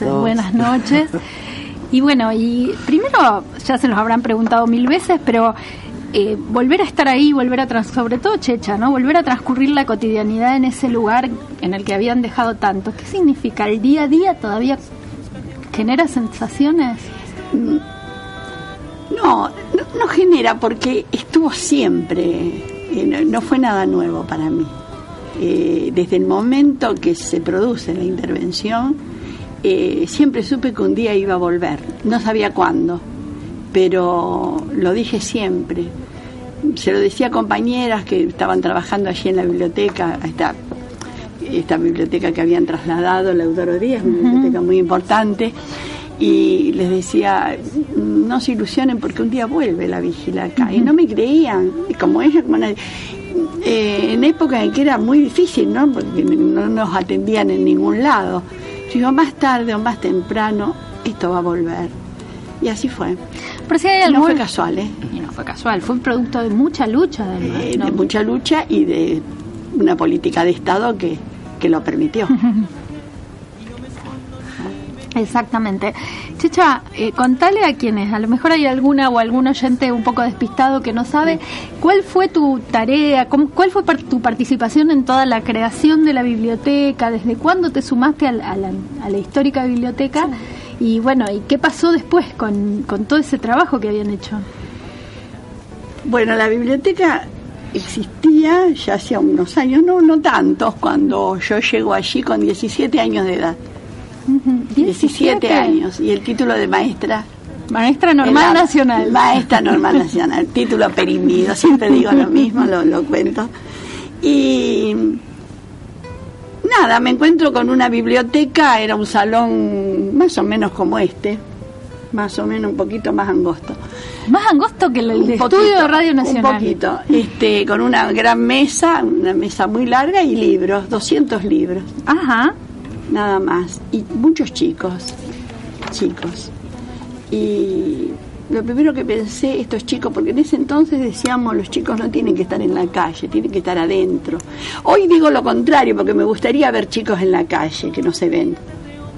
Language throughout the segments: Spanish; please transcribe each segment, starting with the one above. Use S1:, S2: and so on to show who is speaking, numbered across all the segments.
S1: Buenas noches. Y bueno, y primero ya se nos habrán preguntado mil veces, pero eh, volver a estar ahí, volver a trans, sobre todo Checha, ¿no? Volver a transcurrir la cotidianidad en ese lugar en el que habían dejado tanto. ¿Qué significa? ¿El día a día todavía genera sensaciones?
S2: No, no, no genera porque estuvo siempre, eh, no, no fue nada nuevo para mí. Eh, desde el momento que se produce la intervención, eh, siempre supe que un día iba a volver. No sabía cuándo, pero lo dije siempre. Se lo decía a compañeras que estaban trabajando allí en la biblioteca, esta, esta biblioteca que habían trasladado, la Eudoro Díaz, una biblioteca muy importante, y les decía, no se ilusionen porque un día vuelve la vigila acá. Y no me creían, como ella, como nadie. Eh, en época en que era muy difícil, ¿no? Porque no nos atendían en ningún lado. Digo, más tarde o más temprano, esto va a volver. Y así fue.
S1: Pero si hay
S2: No fue casual, ¿eh?
S1: Y no fue casual, fue un producto de mucha lucha además.
S2: Eh,
S1: ¿no?
S2: De mucha lucha y de una política de Estado que, que lo permitió.
S1: Exactamente. Checha, eh, contale a quienes, a lo mejor hay alguna o algún oyente un poco despistado que no sabe, ¿cuál fue tu tarea, cómo- cuál fue par- tu participación en toda la creación de la biblioteca? ¿Desde cuándo te sumaste a la, a la- a la histórica biblioteca? Y bueno, ¿y qué pasó después con, con todo ese trabajo que habían hecho?
S2: Bueno, la biblioteca existía ya hacía unos años, no, no tantos, cuando yo llego allí con 17 años de edad.
S1: Ujú,
S2: 17 años. Y el título de maestra.
S1: Maestra normal nacional.
S2: Maestra normal nacional. título perimido, siempre digo lo mismo, lo, lo cuento. Y nada, me encuentro con una biblioteca, era un salón más o menos como este, más o menos un poquito más angosto.
S1: Más angosto que el, estudio de Radio Nacional.
S2: Un poquito, este, con una gran mesa, una mesa muy larga y libros, 200 libros,
S1: Ajá.
S2: Nada más. Y muchos chicos, chicos. Y lo primero que pensé, estos chicos, porque en ese entonces decíamos, los chicos no tienen que estar en la calle, tienen que estar adentro. Hoy digo lo contrario, porque me gustaría ver chicos en la calle, que no se ven.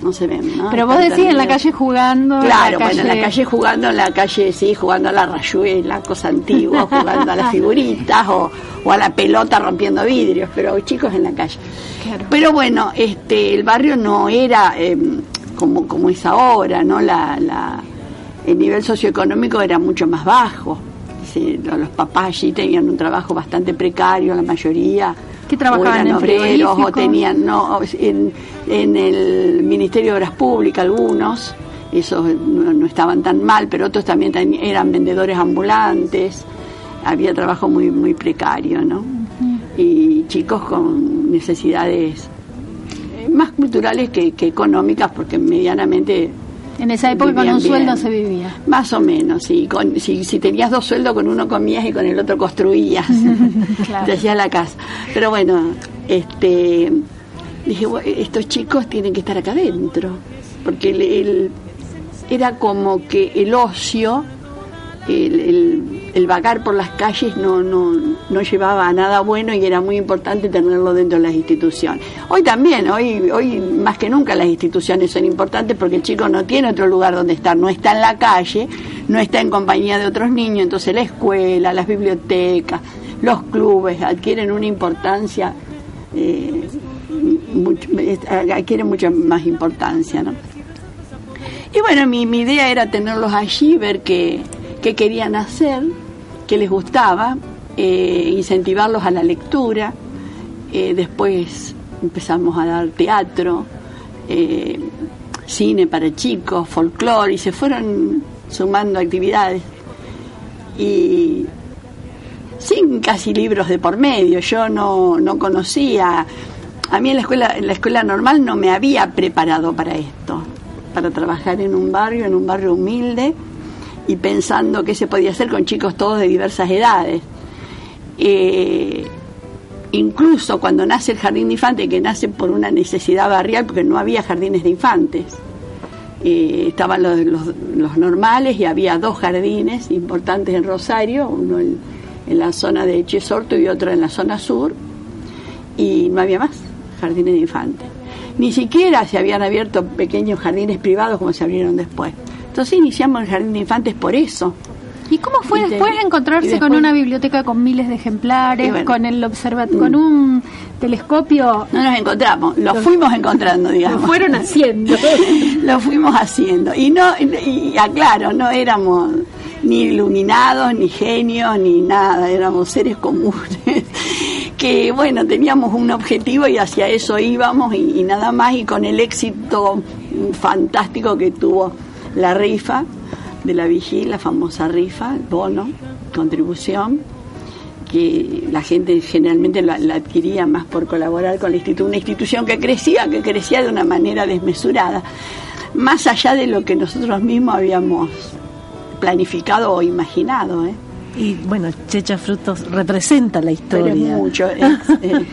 S2: No se ven, ¿no?
S1: Pero vos
S2: Están
S1: decís en la calle jugando. en
S2: Claro, bueno, en la calle jugando, en la calle, sí, jugando a la rayuela, cosa antigua, jugando a las figuritas o, o a la pelota rompiendo vidrios, pero chicos en la calle.
S1: Claro.
S2: Pero bueno, este, el barrio no era eh, como, como es ahora, ¿no? La, la, el nivel socioeconómico era mucho más bajo. Sí, lo- los papás allí tenían un trabajo bastante precario, la mayoría.
S1: ¿Qué trabajaban
S2: o eran
S1: en
S2: obreros o tenían, no, en, en el Ministerio de Obras Públicas algunos, esos no, no estaban tan mal, pero otros también ten- eran vendedores ambulantes, había trabajo muy, muy precario, ¿no? Y chicos con necesidades eh, más culturales que, que económicas, porque medianamente
S1: En esa época con un sueldo se vivía.
S2: Más o menos, sí. Con, si, si tenías dos sueldos, con uno comías y con el otro construías.
S1: Claro.
S2: Te hacías la casa. Pero bueno, este dije, "Bueno, estos chicos tienen que estar acá adentro. Porque el, el- era como que el ocio, el, el- vagar por las calles no, no, no llevaba a nada bueno y era muy importante tenerlo dentro de las instituciones. Hoy también, hoy, hoy más que nunca las instituciones son importantes porque el chico no tiene otro lugar donde estar, no está en la calle, no está en compañía de otros niños, entonces la escuela, las bibliotecas, los clubes adquieren una importancia, eh, mucho- adquieren mucha más importancia, ¿no? Y bueno, mi, mi idea era tenerlos allí, ver qué, qué querían hacer, qué les gustaba, eh, incentivarlos a la lectura. Eh, después empezamos a dar teatro, eh, cine para chicos, folclore, y se fueron sumando actividades. Y sin casi libros de por medio, yo no, no conocía A mí en la escuela, en la escuela normal no me había preparado para esto, para trabajar en un barrio, en un barrio humilde y pensando qué se podía hacer con chicos todos de diversas edades. Eh, incluso cuando nace el jardín de infantes, que nace por una necesidad barrial, porque no había jardines de infantes. Eh, estaban los, los- normales y había dos jardines importantes en Rosario, uno en, en la zona de Chesorto y otro en la zona sur, y no había más jardines de infantes. Ni siquiera se habían abierto pequeños jardines privados como se abrieron después. Entonces iniciamos el jardín de infantes por eso.
S1: ¿Y cómo fue
S2: Y te-
S1: después encontrarse
S2: después-
S1: con una biblioteca con miles de ejemplares,
S2: bueno.
S1: con el observa con un telescopio?
S2: No nos encontramos, lo fuimos encontrando,
S1: Lo
S2: digamos.
S1: fueron haciendo.
S2: lo fuimos haciendo. Y no, y aclaro, no éramos ni iluminados, ni genios, ni nada, éramos seres comunes. Que bueno, teníamos un objetivo y hacia eso íbamos y, y nada más, y con el éxito fantástico que tuvo la rifa de la vigil, la famosa rifa, bono, contribución, que la gente generalmente la, la adquiría más por colaborar con la institución, una institución que crecía, que crecía de una manera desmesurada, más allá de lo que nosotros mismos habíamos planificado o imaginado. ¿eh?
S3: Y bueno, Checha Frutos representa la
S2: Pero
S3: historia.
S2: mucho, es, eh,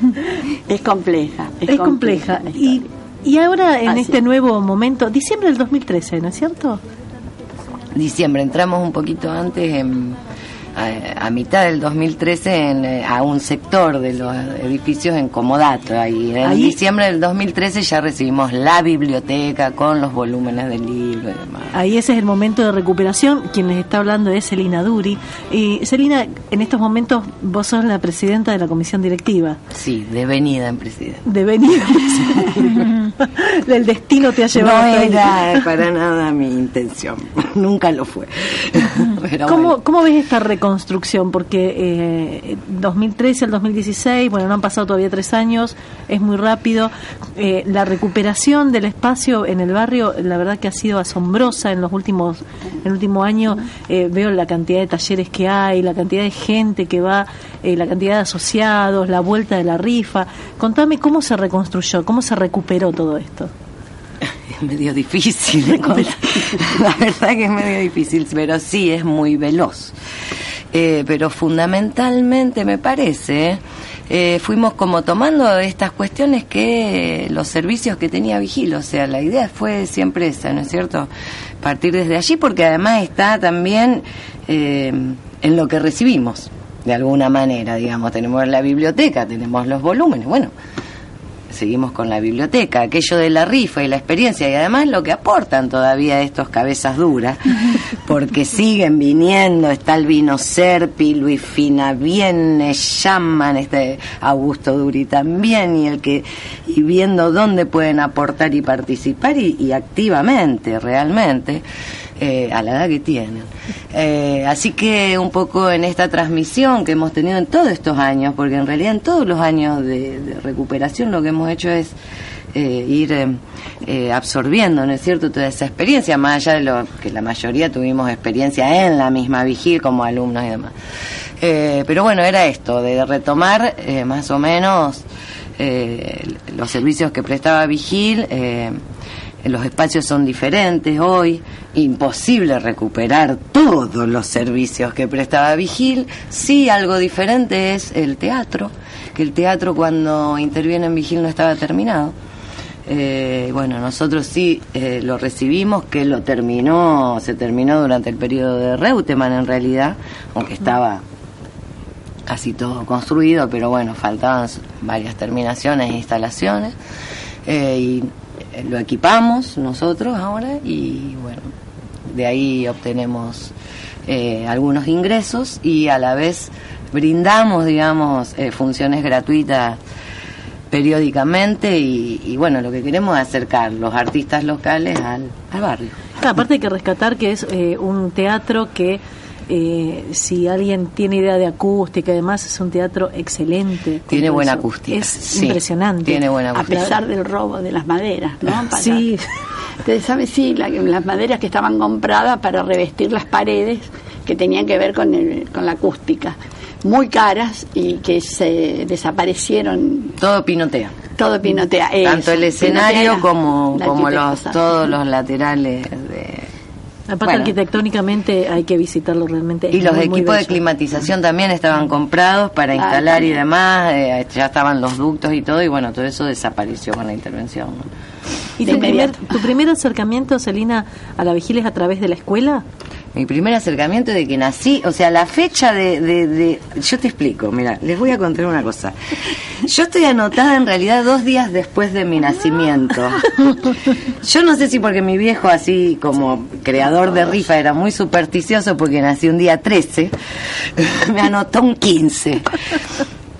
S2: es compleja.
S3: Es compleja. Y,
S2: historia.
S3: Y ahora en este
S2: es.
S3: nuevo momento, diciembre del 2013, ¿no es cierto?
S4: diciembre, entramos un poquito antes, en, a, a mitad del 2013, en, eh, a un sector de los edificios en Comodato. Ahí. En
S3: Ahí-
S4: diciembre del 2013 ya recibimos la biblioteca con los volúmenes del libro y demás.
S3: Ahí ese es el momento de recuperación. Quien les está hablando es Celina Duri. Y Celina, en estos momentos vos sos la presidenta de la comisión directiva.
S4: Sí, devenida en presidente.
S3: De venir. el destino te ha llevado.
S4: No era para nada mi intención, nunca lo fue. Pero
S3: ¿Cómo,
S4: bueno.
S3: ¿Cómo ves esta reconstrucción? Porque eh, 2013 al 2016, bueno, no han pasado todavía tres años, es muy rápido. Eh, la recuperación del espacio en el barrio, la verdad que ha sido asombrosa en los últimos, en el último año. Eh, veo la cantidad de talleres que hay, la cantidad de gente que va, eh, la cantidad de asociados, la vuelta de la rifa. Contame cómo se reconstruyó, cómo se recuperó todo esto.
S4: Es medio difícil. La verdad que es medio difícil, pero sí es muy veloz. Eh, pero fundamentalmente me parece, eh, fuimos como tomando estas cuestiones que los servicios que tenía Vigil, o sea, la idea fue siempre esa, ¿no es cierto? Partir desde allí porque además está también eh, en lo que recibimos, de alguna manera, digamos, tenemos la biblioteca, tenemos los volúmenes, bueno, seguimos con la biblioteca, aquello de la rifa y la experiencia y además lo que aportan todavía estos cabezas duras, porque siguen viniendo, está el vino Serpi, Luis Fina viene, llaman, este Augusto Duri también y el que y viendo dónde pueden aportar y participar y, y activamente, realmente. Eh, a la edad que tienen. Eh, así que un poco en esta transmisión que hemos tenido en todos estos años, porque en realidad en todos los años de, recuperación lo que hemos hecho es eh, ir eh, eh, absorbiendo, ¿no es cierto?, toda esa experiencia, más allá de lo que la mayoría tuvimos experiencia en la misma vigil como alumnos y demás. Pero bueno, era esto, de retomar más o menos los servicios que prestaba vigil. Los espacios son diferentes hoy, imposible recuperar todos los servicios que prestaba Vigil. Sí, algo diferente es el teatro, que el teatro cuando interviene en Vigil no estaba terminado. Eh, bueno, nosotros sí eh, lo recibimos, que lo terminó, se terminó durante el periodo de Reutemann en realidad, aunque estaba casi todo construido, pero bueno, faltaban varias terminaciones e instalaciones. Eh, lo equipamos nosotros ahora y bueno, de ahí obtenemos eh, algunos ingresos y a la vez brindamos, digamos, eh, funciones gratuitas periódicamente y, y, bueno, lo que queremos es acercar los artistas locales al, al barrio.
S3: Aparte hay que rescatar que es eh, un teatro que eh, si alguien tiene idea de acústica y demás es un teatro excelente.
S4: Tiene buena
S3: eso.
S4: acústica.
S3: Es
S4: sí,
S3: impresionante.
S4: Tiene buena
S2: a
S4: acústica.
S2: pesar del robo de las maderas, ¿no? Para-
S3: Sí.
S2: Ustedes saben, sí, la- las maderas que estaban compradas para revestir las paredes que tenían que ver con, el- con la acústica. muy caras y que se desaparecieron
S4: Todo pinotea.
S2: todo pinotea.
S4: Tanto
S2: eso,
S4: el escenario
S2: pinotea,
S4: como, como los, todos los laterales de,
S3: Aparte,
S4: Bueno.
S3: arquitectónicamente hay que visitarlo realmente.
S4: Y los
S3: muy, muy
S4: equipos de climatización también estaban comprados para
S2: Ah,
S4: instalar y demás, eh, ya estaban los ductos y todo, y bueno, todo eso desapareció con la intervención. ¿no?
S3: ¿Y tu primer, tu primer acercamiento, Celina, a la vigilia es a través de la escuela?
S4: Mi primer acercamiento de que nací, o sea, la fecha de, de, de- Yo te explico, mira, les voy a contar una cosa. Yo estoy anotada en realidad dos días después de mi nacimiento. Yo no sé si porque mi viejo, así como creador de rifa, era muy supersticioso porque nací un día 13, me anotó un 15.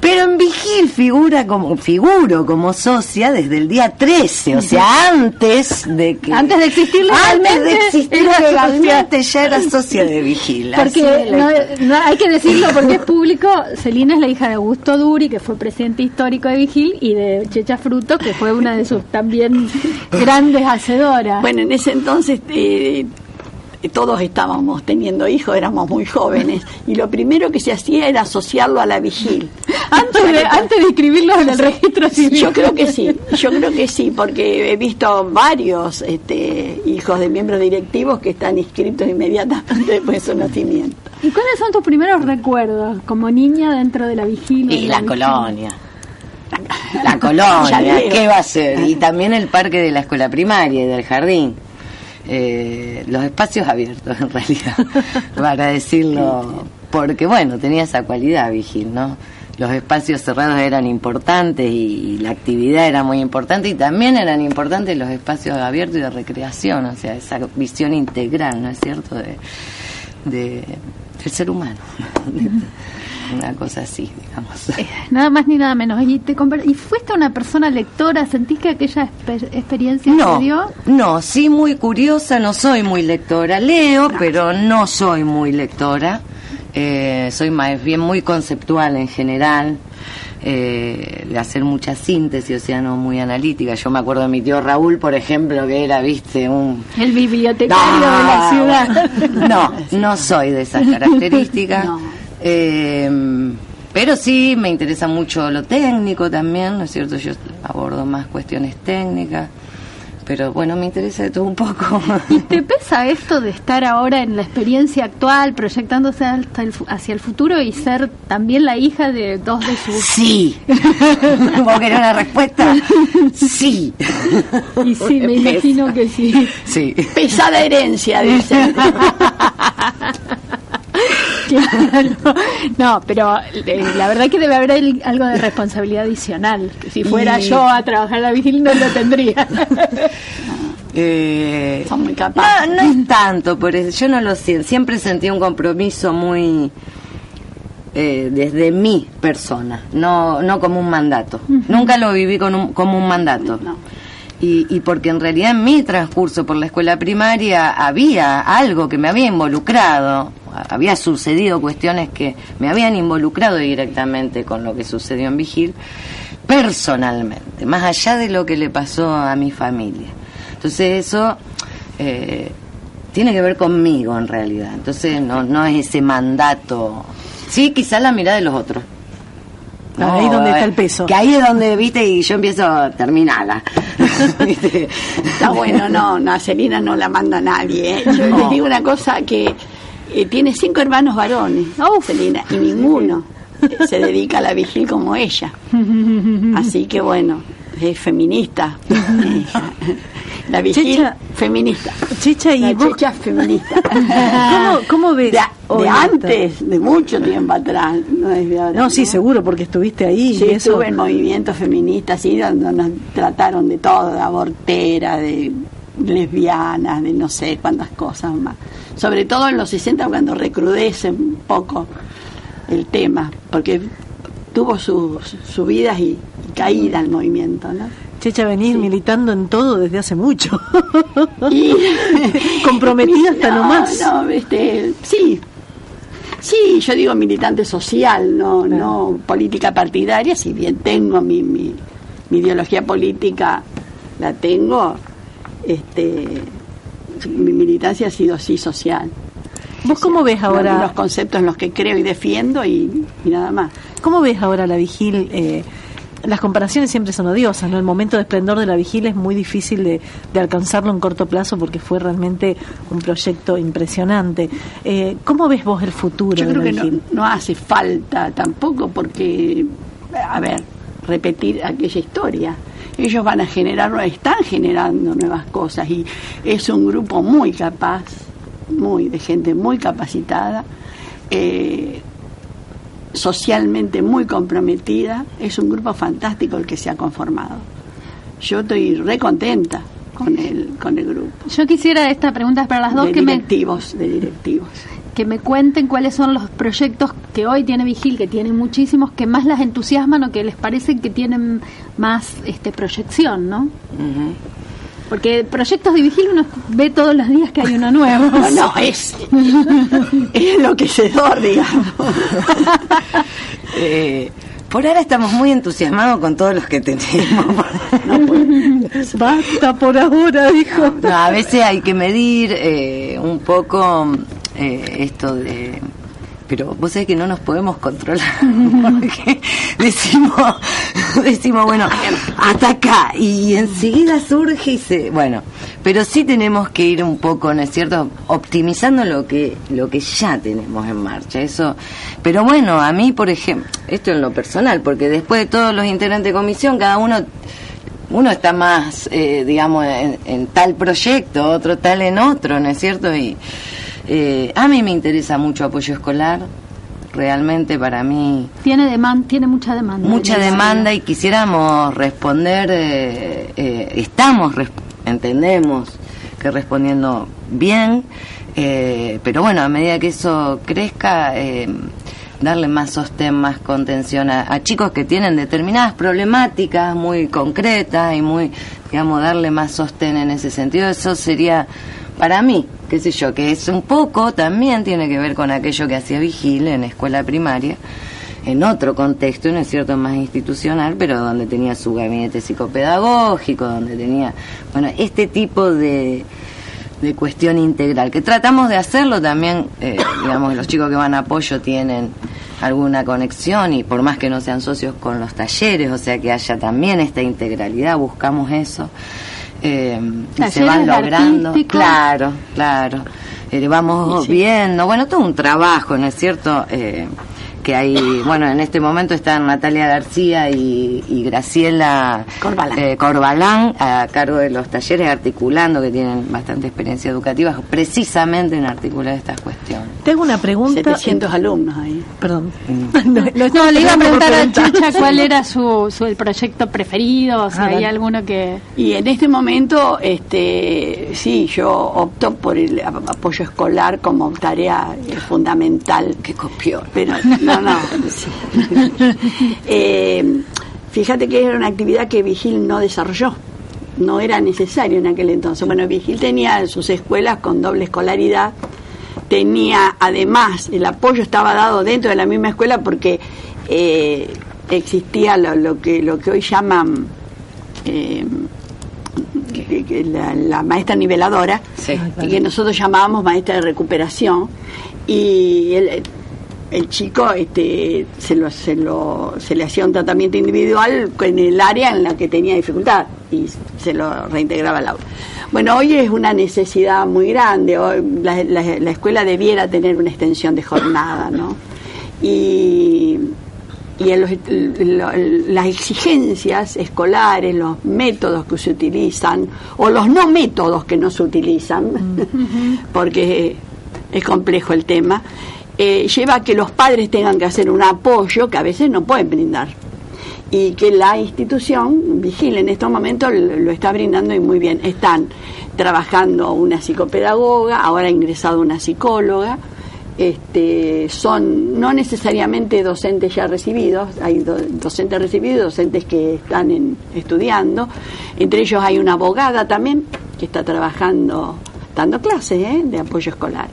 S4: Pero en Vigil figura como, figuro como socia desde el día 13, o sea, antes de que...
S1: Antes de existir
S4: Antes de existir legalmente ya era socia de Vigil.
S1: Porque no, no, hay que decirlo porque es público. Celina es la hija de Augusto Duri, que fue presidente histórico de Vigil, y de Checha Fruto, que fue una de sus también grandes hacedoras.
S2: Bueno, en ese entonces eh, todos estábamos teniendo hijos, éramos muy jóvenes, y lo primero que se hacía era asociarlo a la vigil.
S1: antes, de, antes de inscribirlos en el registro civil.
S2: Yo creo que sí, yo creo que sí, porque he visto varios este, hijos de miembros directivos que están inscritos inmediatamente después de su nacimiento.
S1: ¿Y cuáles son tus primeros recuerdos como niña dentro de la vigilia?
S4: Y la colonia. La
S2: Ya
S4: colonia. ¿qué va a ser? Y también el parque de la escuela primaria y del jardín. Eh, los espacios abiertos, en realidad, para decirlo, porque bueno, tenía esa cualidad, Vigil, ¿no? Los espacios cerrados eran importantes y la actividad era muy importante y también eran importantes los espacios abiertos y de recreación, o sea, esa visión integral, ¿no es cierto?, de, de- del ser humano. Una cosa así, digamos.
S1: Eh, Nada más ni nada menos. ¿Y, te ¿Y fuiste una persona lectora? ¿Sentís que aquella experiencia
S4: No,
S1: te dio?
S4: no, sí muy curiosa, no soy muy lectora. Leo, pero no soy muy lectora. Eh, soy más bien muy conceptual en general, eh, de hacer mucha síntesis, o sea, no muy analítica. Yo me acuerdo de mi tío Raúl, por ejemplo, que era, viste, un...
S1: El bibliotecario de la ciudad.
S4: No, no soy de esas características.
S2: No.
S4: Eh, pero sí me interesa mucho lo técnico también, ¿no es cierto? Yo abordo más cuestiones técnicas. Pero bueno, me interesa de todo un poco.
S1: ¿Y te pesa esto de estar ahora en la experiencia actual, proyectándose hasta el hacia el futuro y ser también la hija de dos de sus...
S4: Sí. ¿Vos querés una respuesta? Sí.
S1: Y sí, me imagino que sí.
S4: Sí.
S2: Pesada herencia, dice.
S1: Claro. No, pero eh, la verdad que debe haber el- algo de responsabilidad adicional. Si fuera
S4: Y-
S1: yo a trabajar la vigil no lo tendría.
S4: Eh,
S2: Son muy capaces.
S4: No, no es tanto, por eso. yo no lo siento. Siempre sentí un compromiso muy eh, desde mi persona, no, no como un mandato. Nunca lo viví con un- como un mandato.
S2: No.
S4: Y, y porque en realidad en mi transcurso por la escuela primaria había algo que me había involucrado, había sucedido cuestiones que me habían involucrado directamente con lo que sucedió en Vigil, personalmente, más allá de lo que le pasó a mi familia. Entonces eso eh, tiene que ver conmigo en realidad. Entonces no, no es ese mandato. Sí, quizás la mirada de los otros.
S3: Ahí donde está el peso.
S4: Que ahí es donde, viste, y yo empiezo a terminarla. ¿Viste?
S2: Está bueno, no, no, a Celina no la manda nadie. ¿eh? Yo les digo una cosa que eh, tiene cinco hermanos varones, Celina, y ninguno se dedica a la vigil como ella. Así que bueno, es feminista. La vigil
S3: Checha.
S2: feminista.
S3: Chicha, ¿y
S2: La
S3: vos
S2: checha feminista.
S3: cómo, cómo ves?
S2: De, antes, de mucho tiempo atrás. No, es de ahora,
S3: No, sí, seguro, porque estuviste ahí.
S2: Sí,
S3: y eso.
S2: estuve en movimientos feministas, sí, donde nos trataron de todo, de abortera, de lesbianas, de no sé cuántas cosas más. Sobre todo en los 60 cuando recrudece un poco el tema, porque tuvo sus subidas y, y caídas el movimiento, ¿no?
S3: Checha, venís militando en todo desde hace mucho.
S2: Y
S3: Comprometida hasta
S2: no,
S3: lo más.
S2: No, este, sí. Sí, yo digo militante social, no,
S3: Claro.
S2: no política partidaria, si bien tengo mi, mi, mi ideología política, la tengo, este, mi militancia ha sido sí social.
S3: ¿Vos cómo ves ahora?
S2: Los conceptos en los que creo y defiendo y, y nada más.
S3: ¿Cómo ves ahora la vigil? Eh, las comparaciones siempre son odiosas, ¿no? El momento de esplendor de la vigil es muy difícil de, de alcanzarlo en corto plazo porque fue realmente un proyecto impresionante. Eh, ¿Cómo ves vos el futuro
S2: Yo
S3: de la
S2: que no,
S3: vigil?
S2: no hace falta tampoco porque, a ver, repetir aquella historia. Ellos van a generar, están generando nuevas cosas y es un grupo muy capaz, muy de gente muy capacitada, eh, socialmente muy comprometida. Es un grupo fantástico el que se ha conformado. Yo estoy re contenta con el, con el grupo.
S1: Yo quisiera esta pregunta es para las dos
S2: de
S1: que me,
S2: directivos, de directivos.
S1: Que me cuenten cuáles son los proyectos que hoy tiene Vigil, que tienen muchísimos, que más las entusiasman o que les parece que tienen más este proyección, ¿no?
S4: Ujú.
S1: Porque proyectos de Vigil uno ve todos los días que hay uno nuevo.
S2: No, no, es, es enloquecedor, digamos.
S4: Eh, por ahora estamos muy entusiasmados con todos los que tenemos.
S3: Basta por ahora, dijo.
S4: No, a veces hay que medir eh, un poco eh, esto de... Pero vos sabés que no nos podemos controlar porque decimos, decimos, bueno, hasta acá y enseguida surge y se... Bueno, pero sí tenemos que ir un poco, ¿no es cierto?, optimizando lo que, lo que ya tenemos en marcha. Eso, pero bueno, a mí, por ejemplo, esto en lo personal, porque después de todos los integrantes de comisión, cada uno uno está más, eh, digamos, en, en tal proyecto, otro tal en otro, ¿no es cierto? Y eh, a mí me interesa mucho apoyo escolar, realmente para mí
S1: Tiene deman- tiene mucha demanda.
S4: mucha demanda y quisiéramos responder, eh, eh, estamos, entendemos que respondiendo bien, eh, pero bueno, a medida que eso crezca, darle más sostén, más contención a, a chicos que tienen determinadas problemáticas muy concretas y muy, digamos, darle más sostén en ese sentido, eso sería para mí, qué sé yo, que es un poco, también tiene que ver con aquello que hacía Vigil en escuela primaria, en otro contexto, no es cierto, más institucional, pero donde tenía su gabinete psicopedagógico, donde tenía, bueno, este tipo de, de cuestión integral, que tratamos de hacerlo también, eh, digamos, los chicos que van a apoyo tienen alguna conexión y por más que no sean socios con los talleres, o sea que haya también esta integralidad, buscamos eso. Eh, y se van logrando. Claro, claro. Eh, vamos viendo, bueno, todo un trabajo, ¿no es cierto? Eh, que hay, bueno, en este momento están Natalia García y, y Graciela
S2: Corbalán.
S4: eh, Corbalán a cargo de los talleres articulando, que tienen bastante experiencia educativa, precisamente en articular estas cuestiones.
S3: Tengo una pregunta.
S2: 700 alumnos ahí.
S3: Perdón.
S4: Mm.
S1: No, le iba a preguntar a Chucha cuál era su, su el proyecto preferido, o sea,
S3: Ah,
S1: hay alguno que...
S2: Y en este momento, este, sí, yo opto por el ap- apoyo escolar como tarea eh, fundamental.
S4: Qué copión.
S2: Pero no, no. sí. Eh, fíjate que era una actividad que Vigil no desarrolló. No era necesario en aquel entonces. Bueno, Vigil tenía sus escuelas con doble escolaridad. Tenía, además, el apoyo estaba dado dentro de la misma escuela porque eh, existía lo, lo que lo que hoy llaman eh, la, la maestra niveladora
S4: Sí.
S2: y que nosotros llamábamos maestra de recuperación y el, el chico este se lo, se lo se le hacía un tratamiento individual en el área en la que tenía dificultad y se lo reintegraba al aula. Bueno, hoy es una necesidad muy grande, hoy la, la- la escuela debiera tener una extensión de jornada, ¿no? Y y en los- lo- las exigencias escolares, los métodos que se utilizan o los no métodos que no se utilizan, porque es complejo el tema, eh, lleva a que los padres tengan que hacer un apoyo que a veces no pueden brindar y que la institución vigile en estos momentos lo, está brindando y muy bien. Están trabajando una psicopedagoga, ahora ha ingresado una psicóloga, este, son no necesariamente docentes ya recibidos, hay do- docentes recibidos, docentes que están en- estudiando, entre ellos hay una abogada también que está trabajando, dando clases ¿eh? de apoyo escolar.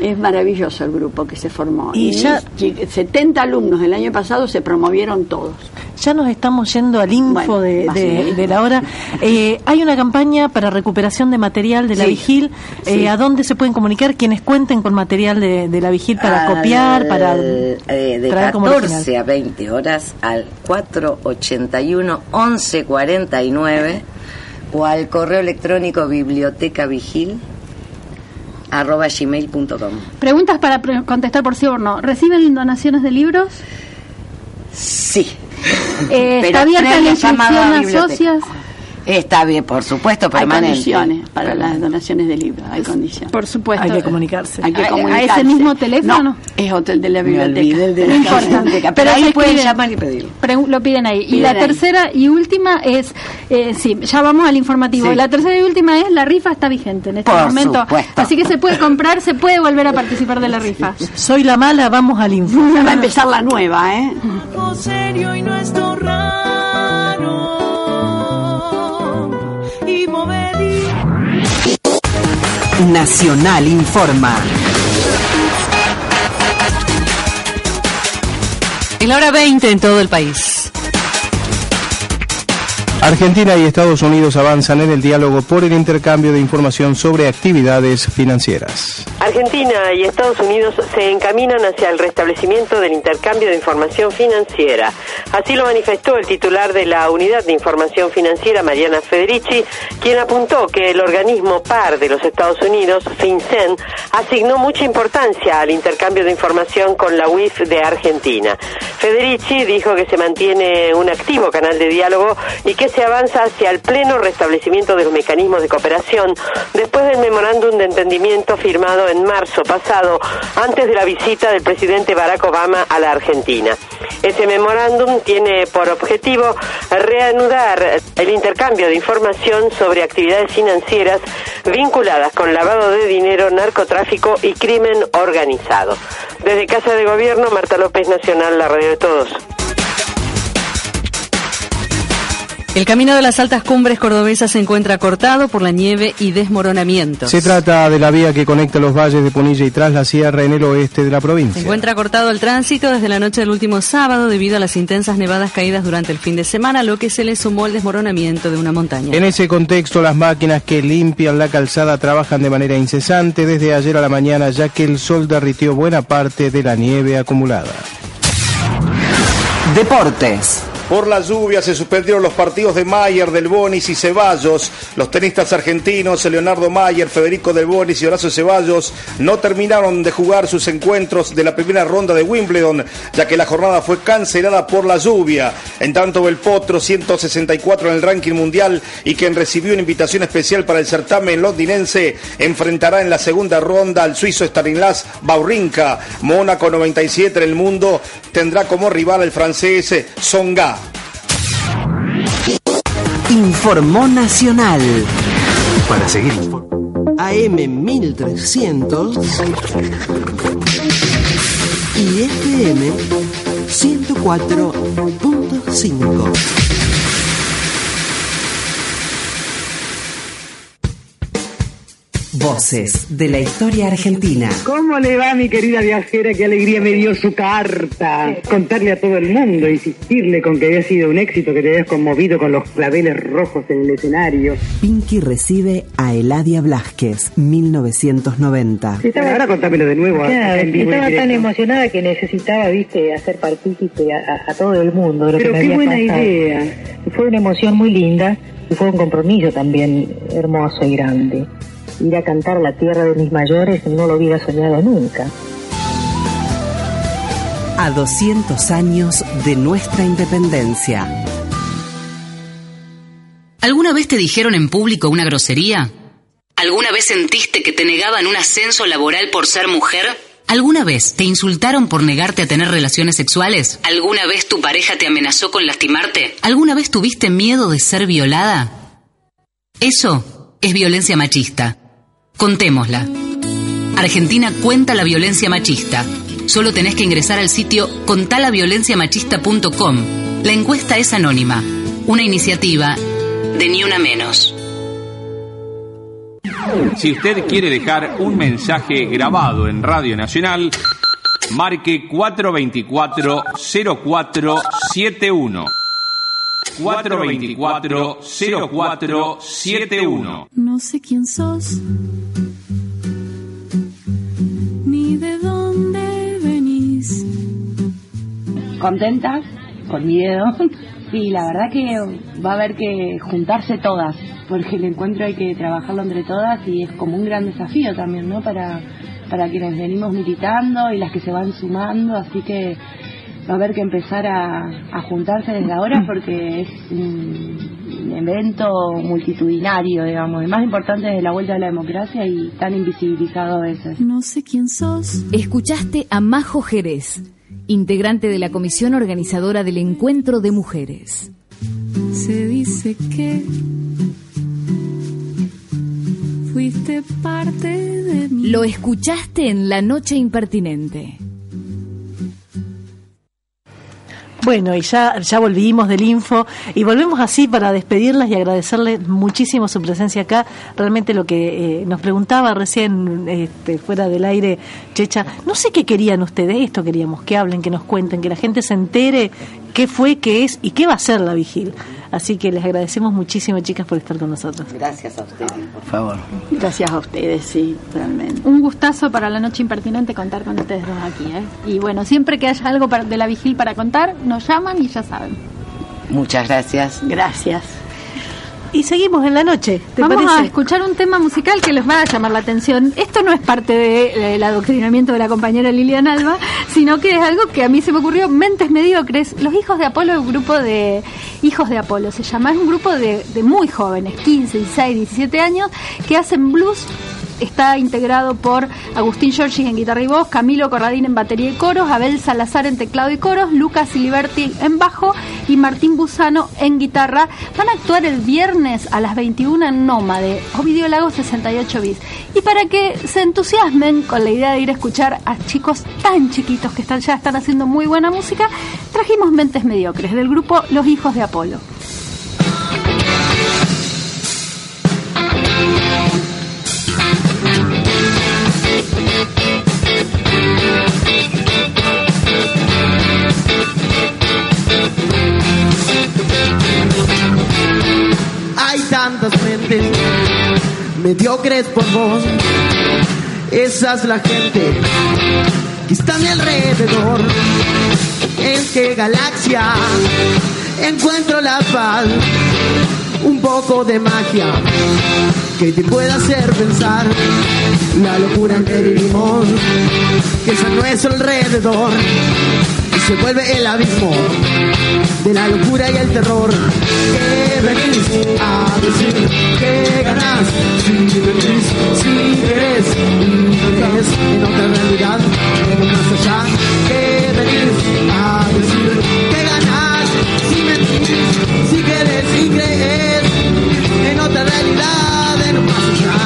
S2: Es maravilloso el grupo que se formó.
S3: Y ya-
S2: chi- 70 alumnos el año pasado se promovieron todos.
S3: ya nos estamos yendo al info
S2: Bueno,
S3: de, de- la hora. Eh, hay una campaña para recuperación de material de la
S2: Sí.
S3: vigil. Eh,
S2: Sí.
S3: ¿A dónde se pueden comunicar quienes cuenten con material de, de la vigil para
S4: Al-
S3: copiar, para
S4: eh, de
S3: traer como
S4: 14
S3: original?
S4: a 20 horas al 481 1149 o al correo electrónico bibliotecavigil arroba gmail.com.
S1: Preguntas para pre- contestar por sí o no. ¿Reciben donaciones de libros?
S4: Sí.
S1: Eh, ¿Está abierta la inscripción
S4: a
S1: socias?
S4: Está bien, por supuesto,
S2: Hay
S4: permanente.
S2: condiciones para las donaciones de libros, hay condiciones.
S1: Por supuesto.
S3: Hay que comunicarse.
S2: Hay que
S1: ¿A- a
S2: comunicarse.
S1: ese mismo teléfono?
S2: No, es hotel de la
S4: Me
S2: biblioteca.
S4: el de
S1: No
S4: la biblioteca,
S1: Pero
S4: Pero ahí
S1: se
S4: pueden llamar y pedirlo.
S1: Lo piden ahí. y la
S2: ahí.
S1: tercera y última es, eh, sí, ya vamos al informativo.
S2: Sí.
S1: La tercera y última es, la rifa está vigente en este
S4: Por
S1: momento.
S4: supuesto.
S1: Así que se puede comprar, se puede volver a participar de la rifa.
S3: Soy la mala, vamos al info.
S2: Ya va a empezar la nueva, ¿eh?
S5: Serio y no es
S6: Nacional Informa.
S7: Es la hora 20 en todo el país.
S8: Argentina y Estados Unidos avanzan en el diálogo por el intercambio de información sobre actividades financieras.
S9: Argentina y Estados Unidos se encaminan hacia el restablecimiento del intercambio de información financiera. Así lo manifestó el titular de la Unidad de Información Financiera, Mariana Federici, quien apuntó que el organismo par de los Estados Unidos, FinCEN, asignó mucha importancia al intercambio de información con la UIF de Argentina. Federici dijo que se mantiene un activo canal de diálogo y que se avanza hacia el pleno restablecimiento de los mecanismos de cooperación después del memorándum de entendimiento firmado en marzo pasado antes de la visita del presidente Barack Obama a la Argentina. Ese memorándum tiene por objetivo reanudar el intercambio de información sobre actividades financieras vinculadas con lavado de dinero, narcotráfico y crimen organizado. Desde Casa de Gobierno, Marta López Nacional, la radio de todos.
S7: El camino de las altas cumbres cordobesas se encuentra cortado por la nieve y desmoronamientos.
S8: Se trata de la vía que conecta los valles de Punilla y Tras la Sierra en el oeste de la
S7: Se
S8: provincia.
S7: encuentra cortado el tránsito desde la noche del último sábado debido a las intensas nevadas caídas durante el fin de semana, lo que se le sumó el desmoronamiento de una montaña.
S8: En ese contexto, las máquinas que limpian la calzada trabajan de manera incesante desde ayer a la mañana, ya que el sol derritió buena parte de la nieve acumulada.
S6: Deportes.
S10: Por la lluvia se suspendieron los partidos de Mayer, Del Bonis y Ceballos. Los tenistas argentinos Leonardo Mayer, Federico Del Bonis y Horacio Ceballos no terminaron de jugar sus encuentros de la primera ronda de Wimbledon, ya que la jornada fue cancelada por la lluvia. En tanto, el Potro, 164 en el ranking mundial y quien recibió una invitación especial para el certamen londinense, enfrentará en la segunda ronda al suizo Stanislas Baurinka. Mónaco 97 en el mundo tendrá como rival al francés Songa.
S6: Informó Nacional.
S11: Para seguir
S6: AM 1300 y FM 104.5. Voces de la historia argentina.
S12: ¿Cómo le va, mi querida viajera? Qué alegría me dio su carta. Contarle a todo el mundo, insistirle con que había sido un éxito, que te habías conmovido con los claveles rojos en el escenario.
S6: Pinky recibe a Eladia Blasquez, 1990.
S12: Bueno, ahora contámelo de nuevo.
S13: Claro, estaba tan emocionada que necesitaba, viste, hacer partícipe a, a- a todo el mundo. de lo
S12: Pero
S13: que me
S12: qué
S13: había
S12: buena
S13: pasado.
S12: idea.
S13: Fue una emoción muy linda y fue un compromiso también hermoso y grande. Ir a cantar la tierra de mis mayores no lo hubiera soñado nunca.
S6: A 200 años de nuestra independencia.
S14: ¿Alguna vez te dijeron en público una grosería? ¿Alguna vez sentiste que te negaban un ascenso laboral por ser mujer? ¿Alguna vez te insultaron por negarte a tener relaciones sexuales? ¿Alguna vez tu pareja te amenazó con lastimarte? ¿Alguna vez tuviste miedo de ser violada? Eso es violencia machista. Contémosla. Argentina cuenta la violencia machista. Solo tenés que ingresar al sitio contalaviolenciamachista.com. La encuesta es anónima. Una iniciativa de Ni Una Menos.
S15: Si usted quiere dejar un mensaje grabado en Radio Nacional, marque 424-0471. 424-0471.
S5: No sé quién sos, ni de dónde venís.
S16: contentas con mi dedo y la verdad que va a haber que juntarse todas porque el encuentro hay que trabajarlo entre todas y es como un gran desafío también no para para quienes venimos militando y las que se van sumando así que va a haber que empezar a, a juntarse desde ahora porque es un evento multitudinario digamos el más importante de la vuelta a la democracia y tan invisibilizado a veces
S5: No sé quién sos.
S17: Escuchaste a Majo Jerez, integrante de la comisión organizadora del Encuentro de Mujeres.
S5: Se dice que fuiste parte de mí.
S17: Lo escuchaste en La Noche Impertinente.
S3: Bueno, y ya, ya volvimos del info y volvemos así para despedirlas y agradecerles muchísimo su presencia acá. Realmente lo que eh, nos preguntaba recién este, fuera del aire, Checha, no sé qué querían ustedes, esto queríamos, que hablen, que nos cuenten, que la gente se entere qué fue, qué es y qué va a ser la vigil. Así que les agradecemos muchísimo, chicas, por estar con nosotros.
S4: Gracias a ustedes, por favor.
S2: Gracias a ustedes, sí, realmente.
S1: Un gustazo para la noche impertinente contar con ustedes dos aquí. ¿eh? Y bueno, siempre que haya algo para- de la vigil para contar, nos llaman y ya saben.
S4: Muchas gracias.
S2: Gracias.
S3: Y seguimos en la noche, ¿te
S1: Vamos a escuchar un tema musical que les va a llamar la atención. Esto no es parte del adoctrinamiento de la compañera Lilian Alba, sino que es algo que a mí se me ocurrió, Mentes Mediocres. Los Hijos de Apolo es un grupo de Hijos de Apolo, se llama. Es un grupo de, de muy jóvenes, 15, 16, 17 años, que hacen blues. Está integrado por Agustín Giorgis en guitarra y voz, Camilo Corradín en batería y coros, Abel Salazar en teclado y coros, Lucas Siliberti en bajo y Martín Busano en guitarra. Van a actuar el viernes a las 21 en Nómade, Ovidio Lago 68 bis. Y para que se entusiasmen con la idea de ir a escuchar a chicos tan chiquitos que están, ya están haciendo muy buena música, trajimos Mentes Mediocres del grupo Los Hijos de Apolo.
S18: Hay tantas mentes mediocres por vos. Esa es la gente que está a mi alrededor. ¿En qué galaxia encuentro la paz? Un poco de magia que te pueda hacer pensar la locura en que vivimos, que es a nuestro alrededor se vuelve el abismo de la locura y el terror. ¿Qué venís a decir? ¿Qué ganás? Si venís, si querés, crees en otra realidad, en más allá. ¿Qué venís a decir? ¿Qué ganás? Si mentís, si querés y crees en otra realidad, en más allá.